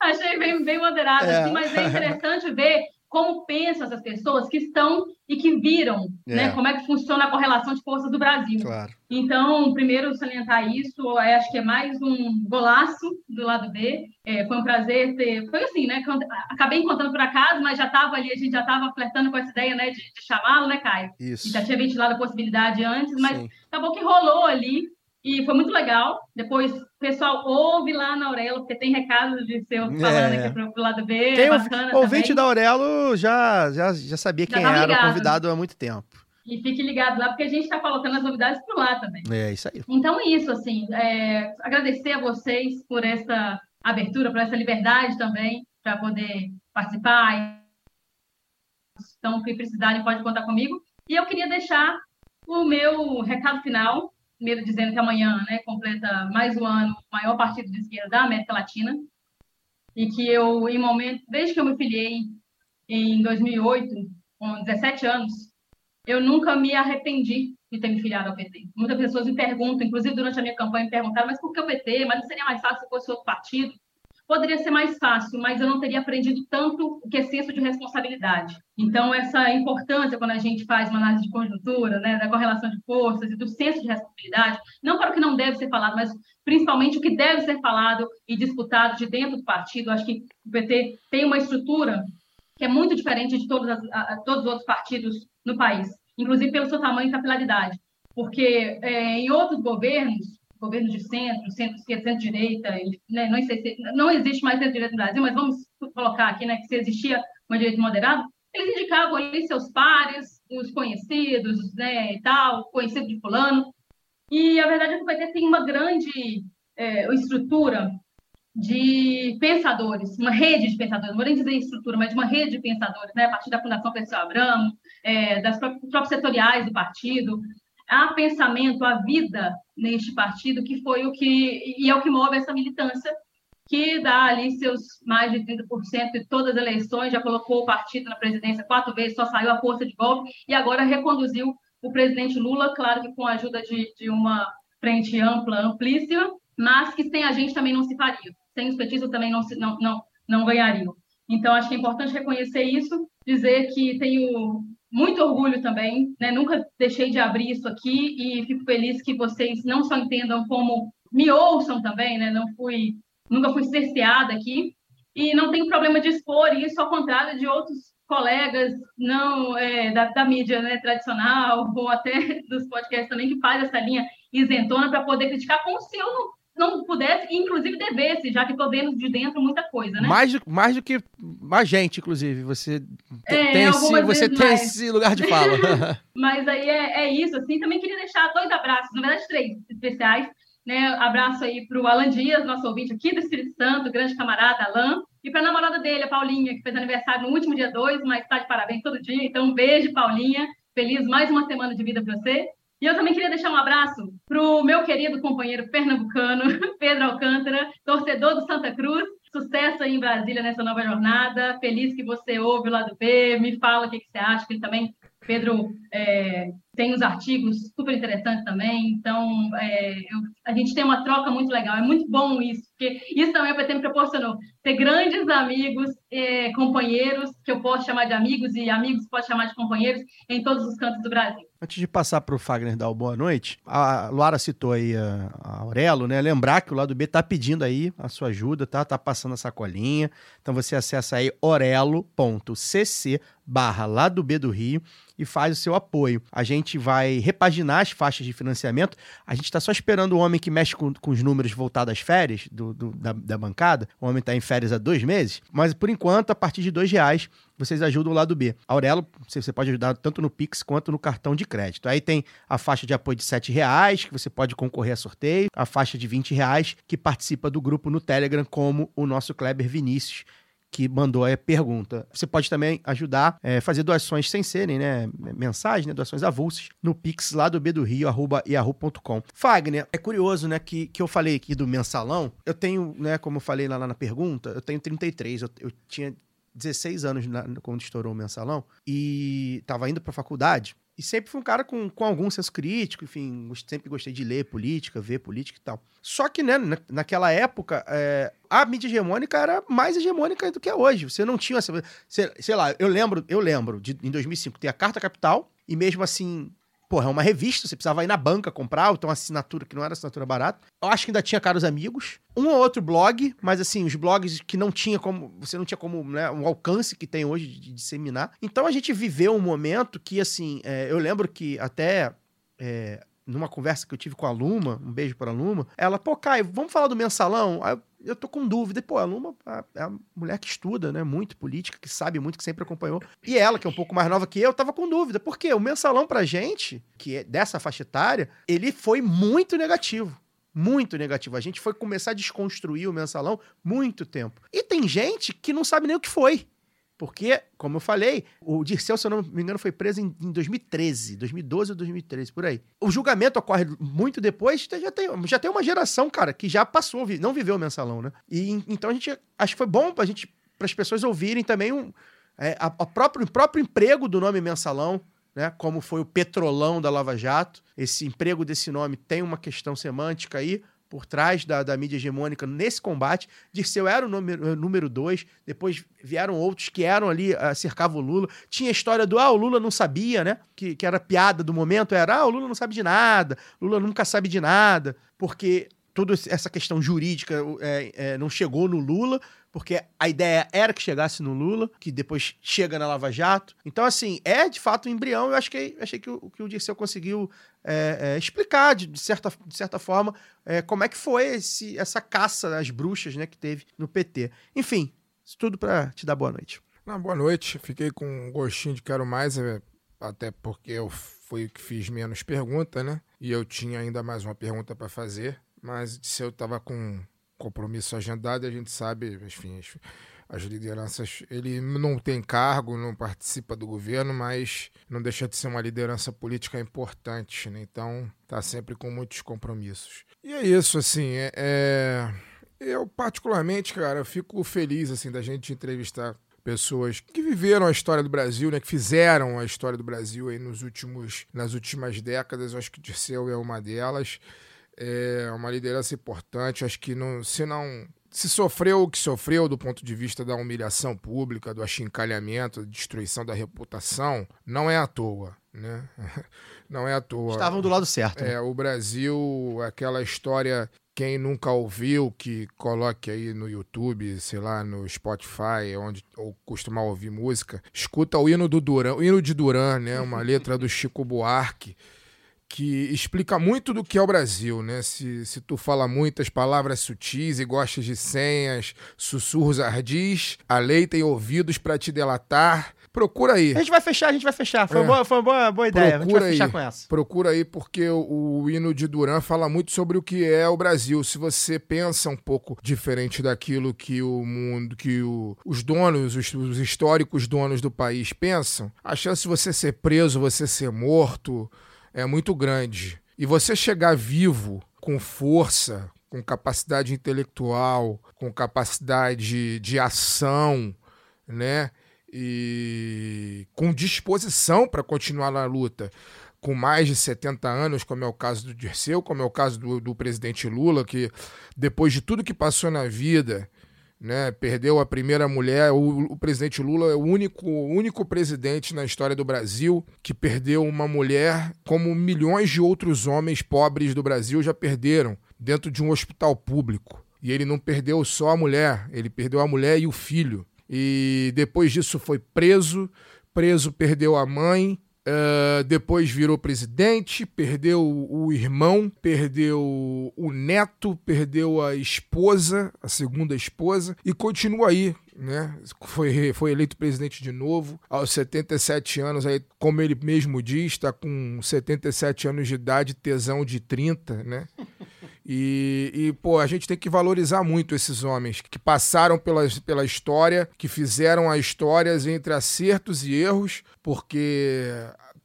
Speaker 3: achei bem, bem moderado,
Speaker 1: É.
Speaker 3: assim, mas é interessante ver como pensam essas pessoas que estão e que viram
Speaker 1: É.
Speaker 3: né, como é que funciona a correlação de forças do Brasil.
Speaker 1: Claro.
Speaker 3: Então, primeiro, salientar isso, eu acho que é mais um golaço do lado B. É, foi um prazer ter. Foi assim, né? Acabei encontrando por acaso, mas já estava ali, a gente já estava flertando com essa ideia né, de, de chamá-lo, né, Caio?
Speaker 1: Isso.
Speaker 3: E já tinha ventilado a possibilidade antes, mas
Speaker 1: Sim.
Speaker 3: acabou que rolou ali e foi muito legal. Depois, o pessoal ouve lá na Aurela, porque tem recados de seu falando
Speaker 1: É.
Speaker 3: aqui pro, lado B.
Speaker 1: Quem
Speaker 3: é bacana
Speaker 1: ouvinte
Speaker 3: também.
Speaker 1: da Aurelo já, já, já sabia
Speaker 3: Já
Speaker 1: quem
Speaker 3: tava
Speaker 1: era,
Speaker 3: ligado.
Speaker 1: convidado há muito tempo.
Speaker 3: E fique ligado lá, porque a gente está colocando as novidades por lá também.
Speaker 1: É isso aí.
Speaker 3: Então, é isso, assim, é, agradecer a vocês por essa abertura, por essa liberdade também, para poder participar. Então, o que precisarem, pode contar comigo. E eu queria deixar o meu recado final, primeiro dizendo que amanhã né, completa mais um ano o maior partido de esquerda da América Latina, e que eu, em momento, desde que eu me filiei em 2008, com 17 anos, eu nunca me arrependi de ter me filiado ao PT. Muitas pessoas me perguntam, inclusive durante a minha campanha, me perguntaram, mas por que o PT? Mas não seria mais fácil se fosse outro partido? Poderia ser mais fácil, mas eu não teria aprendido tanto o que é senso de responsabilidade. Então, essa importância, quando a gente faz uma análise de conjuntura, né, da correlação de forças e do senso de responsabilidade, não para o que não deve ser falado, mas principalmente o que deve ser falado e disputado de dentro do partido. Acho que o PT tem uma estrutura que é muito diferente de todos, as, a, todos os outros partidos no país, inclusive pelo seu tamanho e capilaridade. Porque é, em outros governos, governos de centro, centro-esquerda, centro-direita, né, não, não existe mais centro-direita no Brasil, mas vamos colocar aqui né, que se existia uma direita moderada, eles indicavam ali seus pares, os conhecidos, né, e tal, conhecido de fulano. E a verdade é que o PT tem uma grande é, estrutura de pensadores, uma rede de pensadores, não vou nem dizer estrutura, mas uma rede de pensadores, né, a partir da Fundação Perseu Abramo, é, das próprias setoriais do partido, há pensamento, há vida neste partido que foi o que e é o que move essa militância que dá ali seus mais de 30% de todas as eleições, já colocou o partido na presidência quatro vezes, só saiu a força de golpe e agora reconduziu o presidente Lula, claro que com a ajuda de, de uma frente ampla, amplíssima, mas que sem a gente também não se faria, sem os petistas também não, se, não, não, não ganhariam. Então, acho que é importante reconhecer isso, dizer que tenho muito orgulho também, né? nunca deixei de abrir isso aqui e fico feliz que vocês não só entendam como me ouçam também, né? não fui nunca fui cerceada aqui, e não tenho problema de expor isso, ao contrário de outros colegas não é, da, da, mídia né, tradicional, ou até dos podcasts também, que faz essa linha isentona para poder criticar, como se eu não, pudesse, inclusive devesse, já que estou vendo de dentro muita coisa, né?
Speaker 1: Mais do, mais do que a gente, inclusive. Você é, tem, esse, você tem esse lugar de fala.
Speaker 3: Mas aí é, é, isso, assim. Também queria deixar dois abraços, na verdade, três especiais. Né? Abraço aí para o Alan Dias, nosso ouvinte aqui do Espírito Santo, grande camarada Alan, e para a namorada dele, a Paulinha, que fez aniversário no último dia 2, mas está de parabéns todo dia. Então, um beijo, Paulinha. Feliz mais uma semana de vida para você. E eu também queria deixar um abraço para o meu querido companheiro pernambucano, Pedro Alcântara, torcedor do Santa Cruz. Sucesso aí em Brasília nessa nova jornada. Feliz que você ouve o lado B. Me fala o que, que você acha, que ele também Pedro é, tem os artigos super interessantes também, então é, eu, a gente tem uma troca muito legal, é muito bom isso, porque isso também o PT me proporcionou, ter grandes amigos, é, companheiros, que eu posso chamar de amigos, e amigos que posso chamar de companheiros, em todos os cantos do Brasil.
Speaker 1: Antes de passar para o Fagner dar o boa noite, a Luara citou aí a, Aurelo, né? Lembrar que o lado B está pedindo aí a sua ajuda, tá? Tá passando a sacolinha. Então você acessa aí orelo.cc barra lado B do Rio e faz o seu apoio. A gente vai repaginar as faixas de financiamento. A gente está só esperando o homem que mexe com, com os números voltar das férias do, do da, da, bancada. O homem está em férias há dois meses. Mas por enquanto, a partir de dois reais, vocês ajudam o lado B. Aurelo, você pode ajudar tanto no Pix quanto no cartão de crédito. Aí tem a faixa de apoio de R$ reais, que você pode concorrer a sorteio, a faixa de R$ reais, que participa do grupo no Telegram, como o nosso Kleber Vinícius, que mandou a pergunta. Você pode também ajudar a é, fazer doações sem serem, né? Mensagens, né? Doações avulsas no Pix lá do B do Rio, arroba yahoo.com. Fagner, é curioso, né? Que, que eu falei aqui do mensalão. Eu tenho, né? Como eu falei lá, lá na pergunta, eu tenho 33. Eu, eu tinha 16 anos na, quando estourou o mensalão e tava indo pra faculdade. E sempre fui um cara com, com algum senso crítico, enfim, sempre gostei de ler política, ver política e tal. Só que, né, na, naquela época, é, a mídia hegemônica era mais hegemônica do que é hoje. Você não tinha. Sei, sei lá, eu lembro, eu lembro de em 2005 ter a Carta Capital, e mesmo assim, porra, é uma revista, você precisava ir na banca comprar, então assinatura que não era assinatura barata. Eu acho que ainda tinha caros amigos. Um ou outro blog, mas assim, os blogs que não tinha como, você não tinha como, né, um alcance que tem hoje de, disseminar. Então a gente viveu um momento que, assim, é, eu lembro que até é, numa conversa que eu tive com a Luma, um beijo para a Luma, ela, pô, Caio, vamos falar do mensalão? Aí eu tô com dúvida. E, pô, a Luma é a mulher que estuda, né? Muito política, que sabe muito, que sempre acompanhou. E ela, que é um pouco mais nova que eu, tava com dúvida. Porque o mensalão pra gente, que é dessa faixa etária, ele foi muito negativo. Muito negativo. A gente foi começar a desconstruir o mensalão muito tempo. E tem gente que não sabe nem o que foi. Porque, como eu falei, o Dirceu, se eu não me engano, foi preso em, em 2013, 2012 ou 2013, por aí. O julgamento ocorre muito depois, já tem, já tem uma geração, cara, que já passou, não viveu o mensalão, né? E então a gente acho que foi bom pra gente, para as pessoas ouvirem também um, é, a, a próprio, o próprio emprego do nome mensalão, né? Como foi o petrolão da Lava Jato. Esse emprego desse nome tem uma questão semântica aí por trás da, da mídia hegemônica nesse combate. Dirceu era o número, número dois, depois vieram outros que eram ali, uh, cercavam o Lula. Tinha a história do, ah, o Lula não sabia, né? Que, que era piada do momento, era, ah, o Lula não sabe de nada, Lula nunca sabe de nada, porque toda essa questão jurídica é, é, não chegou no Lula, porque a ideia era que chegasse no Lula, que depois chega na Lava Jato. Então, assim, é de fato um embrião. Eu acho que, achei que o, que o Dirceu conseguiu é, é, explicar, de, certa, de certa forma, é, como é que foi esse, essa caça às bruxas né, que teve no PT. Enfim, isso tudo para te dar boa noite.
Speaker 4: Não, boa noite. Fiquei com um gostinho de quero mais, é, até porque eu fui o que fiz menos pergunta, né? E eu tinha ainda mais uma pergunta para fazer mas se eu estava com compromisso agendado, a gente sabe, enfim, as, as lideranças. Ele não tem cargo, não participa do governo, mas não deixa de ser uma liderança política importante, né? Então tá sempre com muitos compromissos. E é isso, assim, é, é... eu particularmente, cara, fico feliz assim da gente entrevistar pessoas que viveram a história do Brasil, né, que fizeram a história do Brasil aí nos últimos, nas últimas décadas. Eu acho que Dirceu é uma delas. É uma liderança importante. Acho que não, se não se sofreu o que sofreu do ponto de vista da humilhação pública, do achincalhamento, da destruição da reputação, não é à toa, né? Não é à toa.
Speaker 1: Estavam do lado certo. né?
Speaker 4: É, o Brasil, aquela história, quem nunca ouviu, que coloque aí no YouTube, sei lá, no Spotify, onde ou costuma ouvir música, escuta o hino do Duran, o hino de Duran, né? Uma letra do Chico Buarque que explica muito do que é o Brasil, né? Se, se tu fala muitas palavras sutis e gostas de senhas, sussurros ardis, a lei tem ouvidos para te delatar. Procura aí.
Speaker 1: A gente vai fechar, a gente vai fechar. Foi,
Speaker 4: É.
Speaker 1: uma, boa, foi uma boa, boa ideia. a gente
Speaker 4: Procura
Speaker 1: vai fechar
Speaker 4: aí.
Speaker 1: com essa.
Speaker 4: Procura aí, porque o, o hino de Duran fala muito sobre o que é o Brasil. Se você pensa um pouco diferente daquilo que o mundo, que o- os donos, os, os históricos donos do país pensam, a chance de você ser preso, você ser morto, é muito grande. E você chegar vivo, com força, com capacidade intelectual, com capacidade de ação, né? E com disposição para continuar na luta. Com mais de 70 anos, como é o caso do Dirceu, como é o caso do, do presidente Lula, que depois de tudo que passou na vida, né, perdeu a primeira mulher. O, o presidente Lula é o único, único presidente na história do Brasil que perdeu uma mulher, como milhões de outros homens pobres do Brasil já perderam, dentro de um hospital público. E ele não perdeu só a mulher, ele perdeu a mulher e o filho. E depois disso foi preso, preso perdeu a mãe, Uh, depois virou presidente, perdeu o irmão, perdeu o neto, perdeu a esposa, a segunda esposa, e continua aí, né? Foi, foi eleito presidente de novo, aos 77 anos, aí, como ele mesmo diz, está com 77 anos de idade, tesão de 30, né? E, e, pô, a gente tem que valorizar muito esses homens que passaram pela, pela história, que fizeram as histórias entre acertos e erros, porque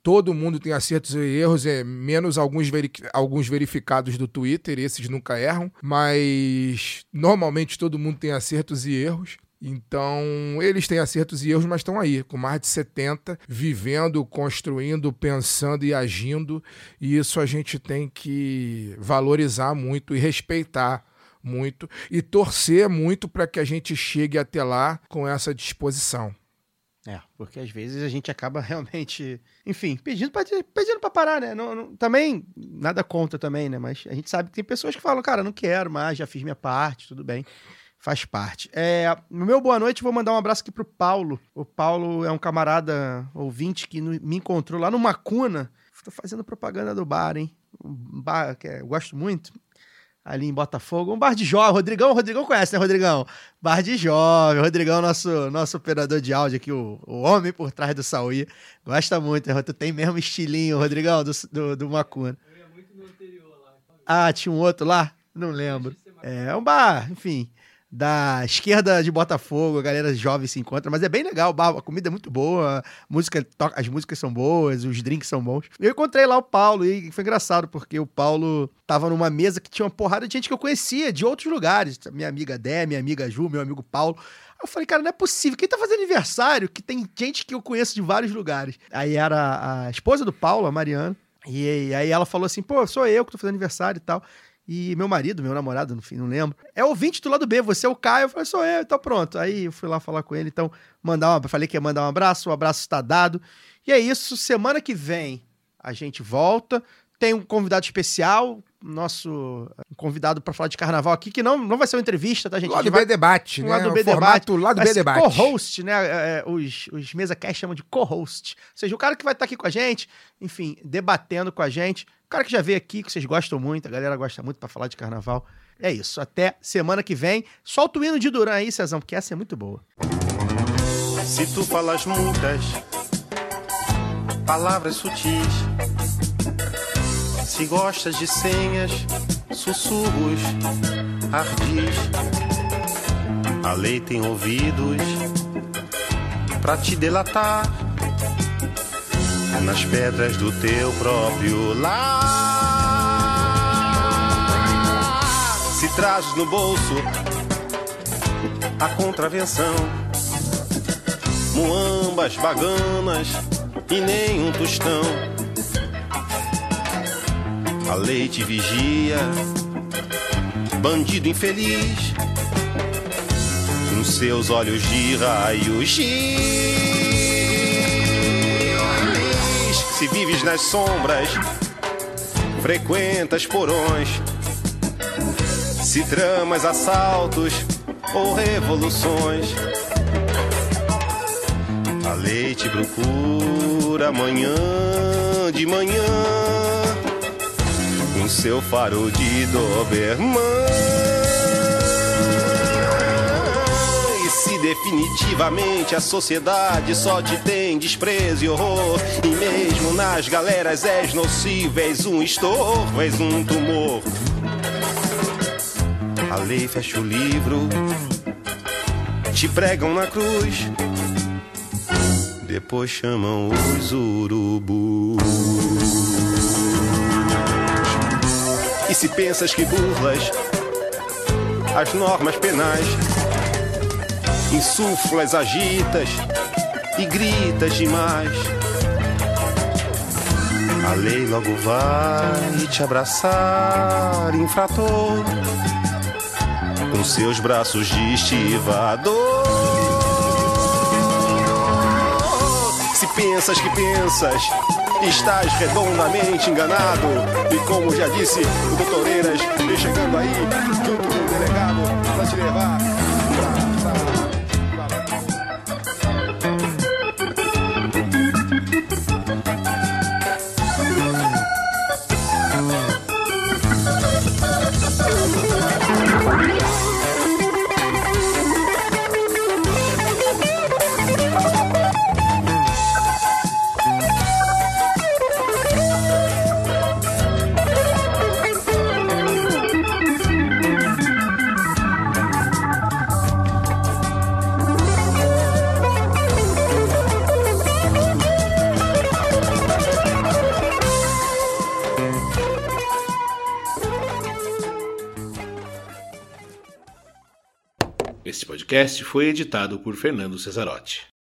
Speaker 4: todo mundo tem acertos e erros, é, menos alguns, veri alguns verificados do Twitter, esses nunca erram, mas normalmente todo mundo tem acertos e erros. Então, eles têm acertos e erros, mas estão aí, com mais de 70, vivendo, construindo, pensando e agindo. E isso a gente tem que valorizar muito e respeitar muito e torcer muito para que a gente chegue até lá com essa disposição.
Speaker 1: É, porque às vezes a gente acaba realmente, enfim, pedindo pra, pedindo pra parar, né? Não, não- também, nada contra também, né? Mas a gente sabe que tem pessoas que falam, cara, não quero mais, já fiz minha parte, tudo bem. Faz parte. É, no meu boa noite, vou mandar um abraço aqui pro Paulo. O Paulo é um camarada ouvinte que no- me encontrou lá no Macuna. Tô fazendo propaganda do bar, hein? Um bar que é- eu gosto muito. Ali em Botafogo. Um bar de jovem. Rodrigão, o Rodrigão conhece, né, Rodrigão? Bar de jovem. Rodrigão, nosso, nosso operador de áudio aqui, o, o homem por trás do Saúl. Gosta muito, né? Tu tem mesmo estilinho, Rodrigão, do, do, do Macuna. Ah, tinha um outro lá? Não lembro. É um bar, enfim, da esquerda de Botafogo, a galera jovem se encontra, mas é bem legal, a comida é muito boa, música, as músicas são boas, os drinks são bons. Eu encontrei lá o Paulo e foi engraçado, porque o Paulo tava numa mesa que tinha uma porrada de gente que eu conhecia, de outros lugares. Minha amiga Dé, minha amiga Ju, meu amigo Paulo. Eu falei, cara, não é possível. Quem tá fazendo aniversário que tem gente que eu conheço de vários lugares? Aí era a esposa do Paulo, a Mariana. E aí ela falou assim: pô, sou eu que tô fazendo aniversário e tal. E meu marido, meu namorado, no fim, não lembro. É ouvinte do lado B, você é o Caio. Eu falei, sou eu, então pronto. Aí eu fui lá falar com ele. Então, mandar uma, falei que ia mandar um abraço, o abraço está dado. E é isso. Semana que vem a gente volta. Tem um convidado especial, nosso um convidado para falar de carnaval aqui, que não, não vai ser uma entrevista, tá, gente?
Speaker 4: Lado B debate, né?
Speaker 1: lado B debate.
Speaker 4: lado
Speaker 1: vai
Speaker 4: B debate.
Speaker 1: Co-host, né? É, os, os mesa cast chamam de co-host. Ou seja, o cara que vai estar aqui com a gente, enfim, debatendo com a gente. O cara que já veio aqui, que vocês gostam muito, a galera gosta muito pra falar de carnaval. É isso. Até semana que vem. Solta o hino de Duran aí, Cezão, porque essa é muito boa.
Speaker 5: Se tu falas muitas palavras sutis, se gostas de senhas, sussurros, ardis. A lei tem ouvidos pra te delatar nas pedras do teu próprio lar. Se trazes no bolso a contravenção, muambas, baganas e nem um tostão. A lei te vigia, bandido infeliz, com seus olhos de raios X. Se vives nas sombras, frequentas porões, se tramas assaltos ou revoluções. A lei te procura amanhã de manhã com seu faro de Doberman. Definitivamente a sociedade só te tem desprezo e horror, e mesmo nas galeras és nocivo, és um estorvo, és um tumor. A lei fecha o livro, te pregam na cruz, depois chamam os urubus. E se pensas que burlas as normas penais, insuflas, agitas e gritas demais. A lei logo vai te abraçar, infrator, com seus braços de estivador. Se pensas que pensas, estás redondamente enganado. E como já disse o doutor Eiras, vem chegando aí, junto com o delegado, pra te levar.
Speaker 6: Foi editado por Fernando Cesarotti.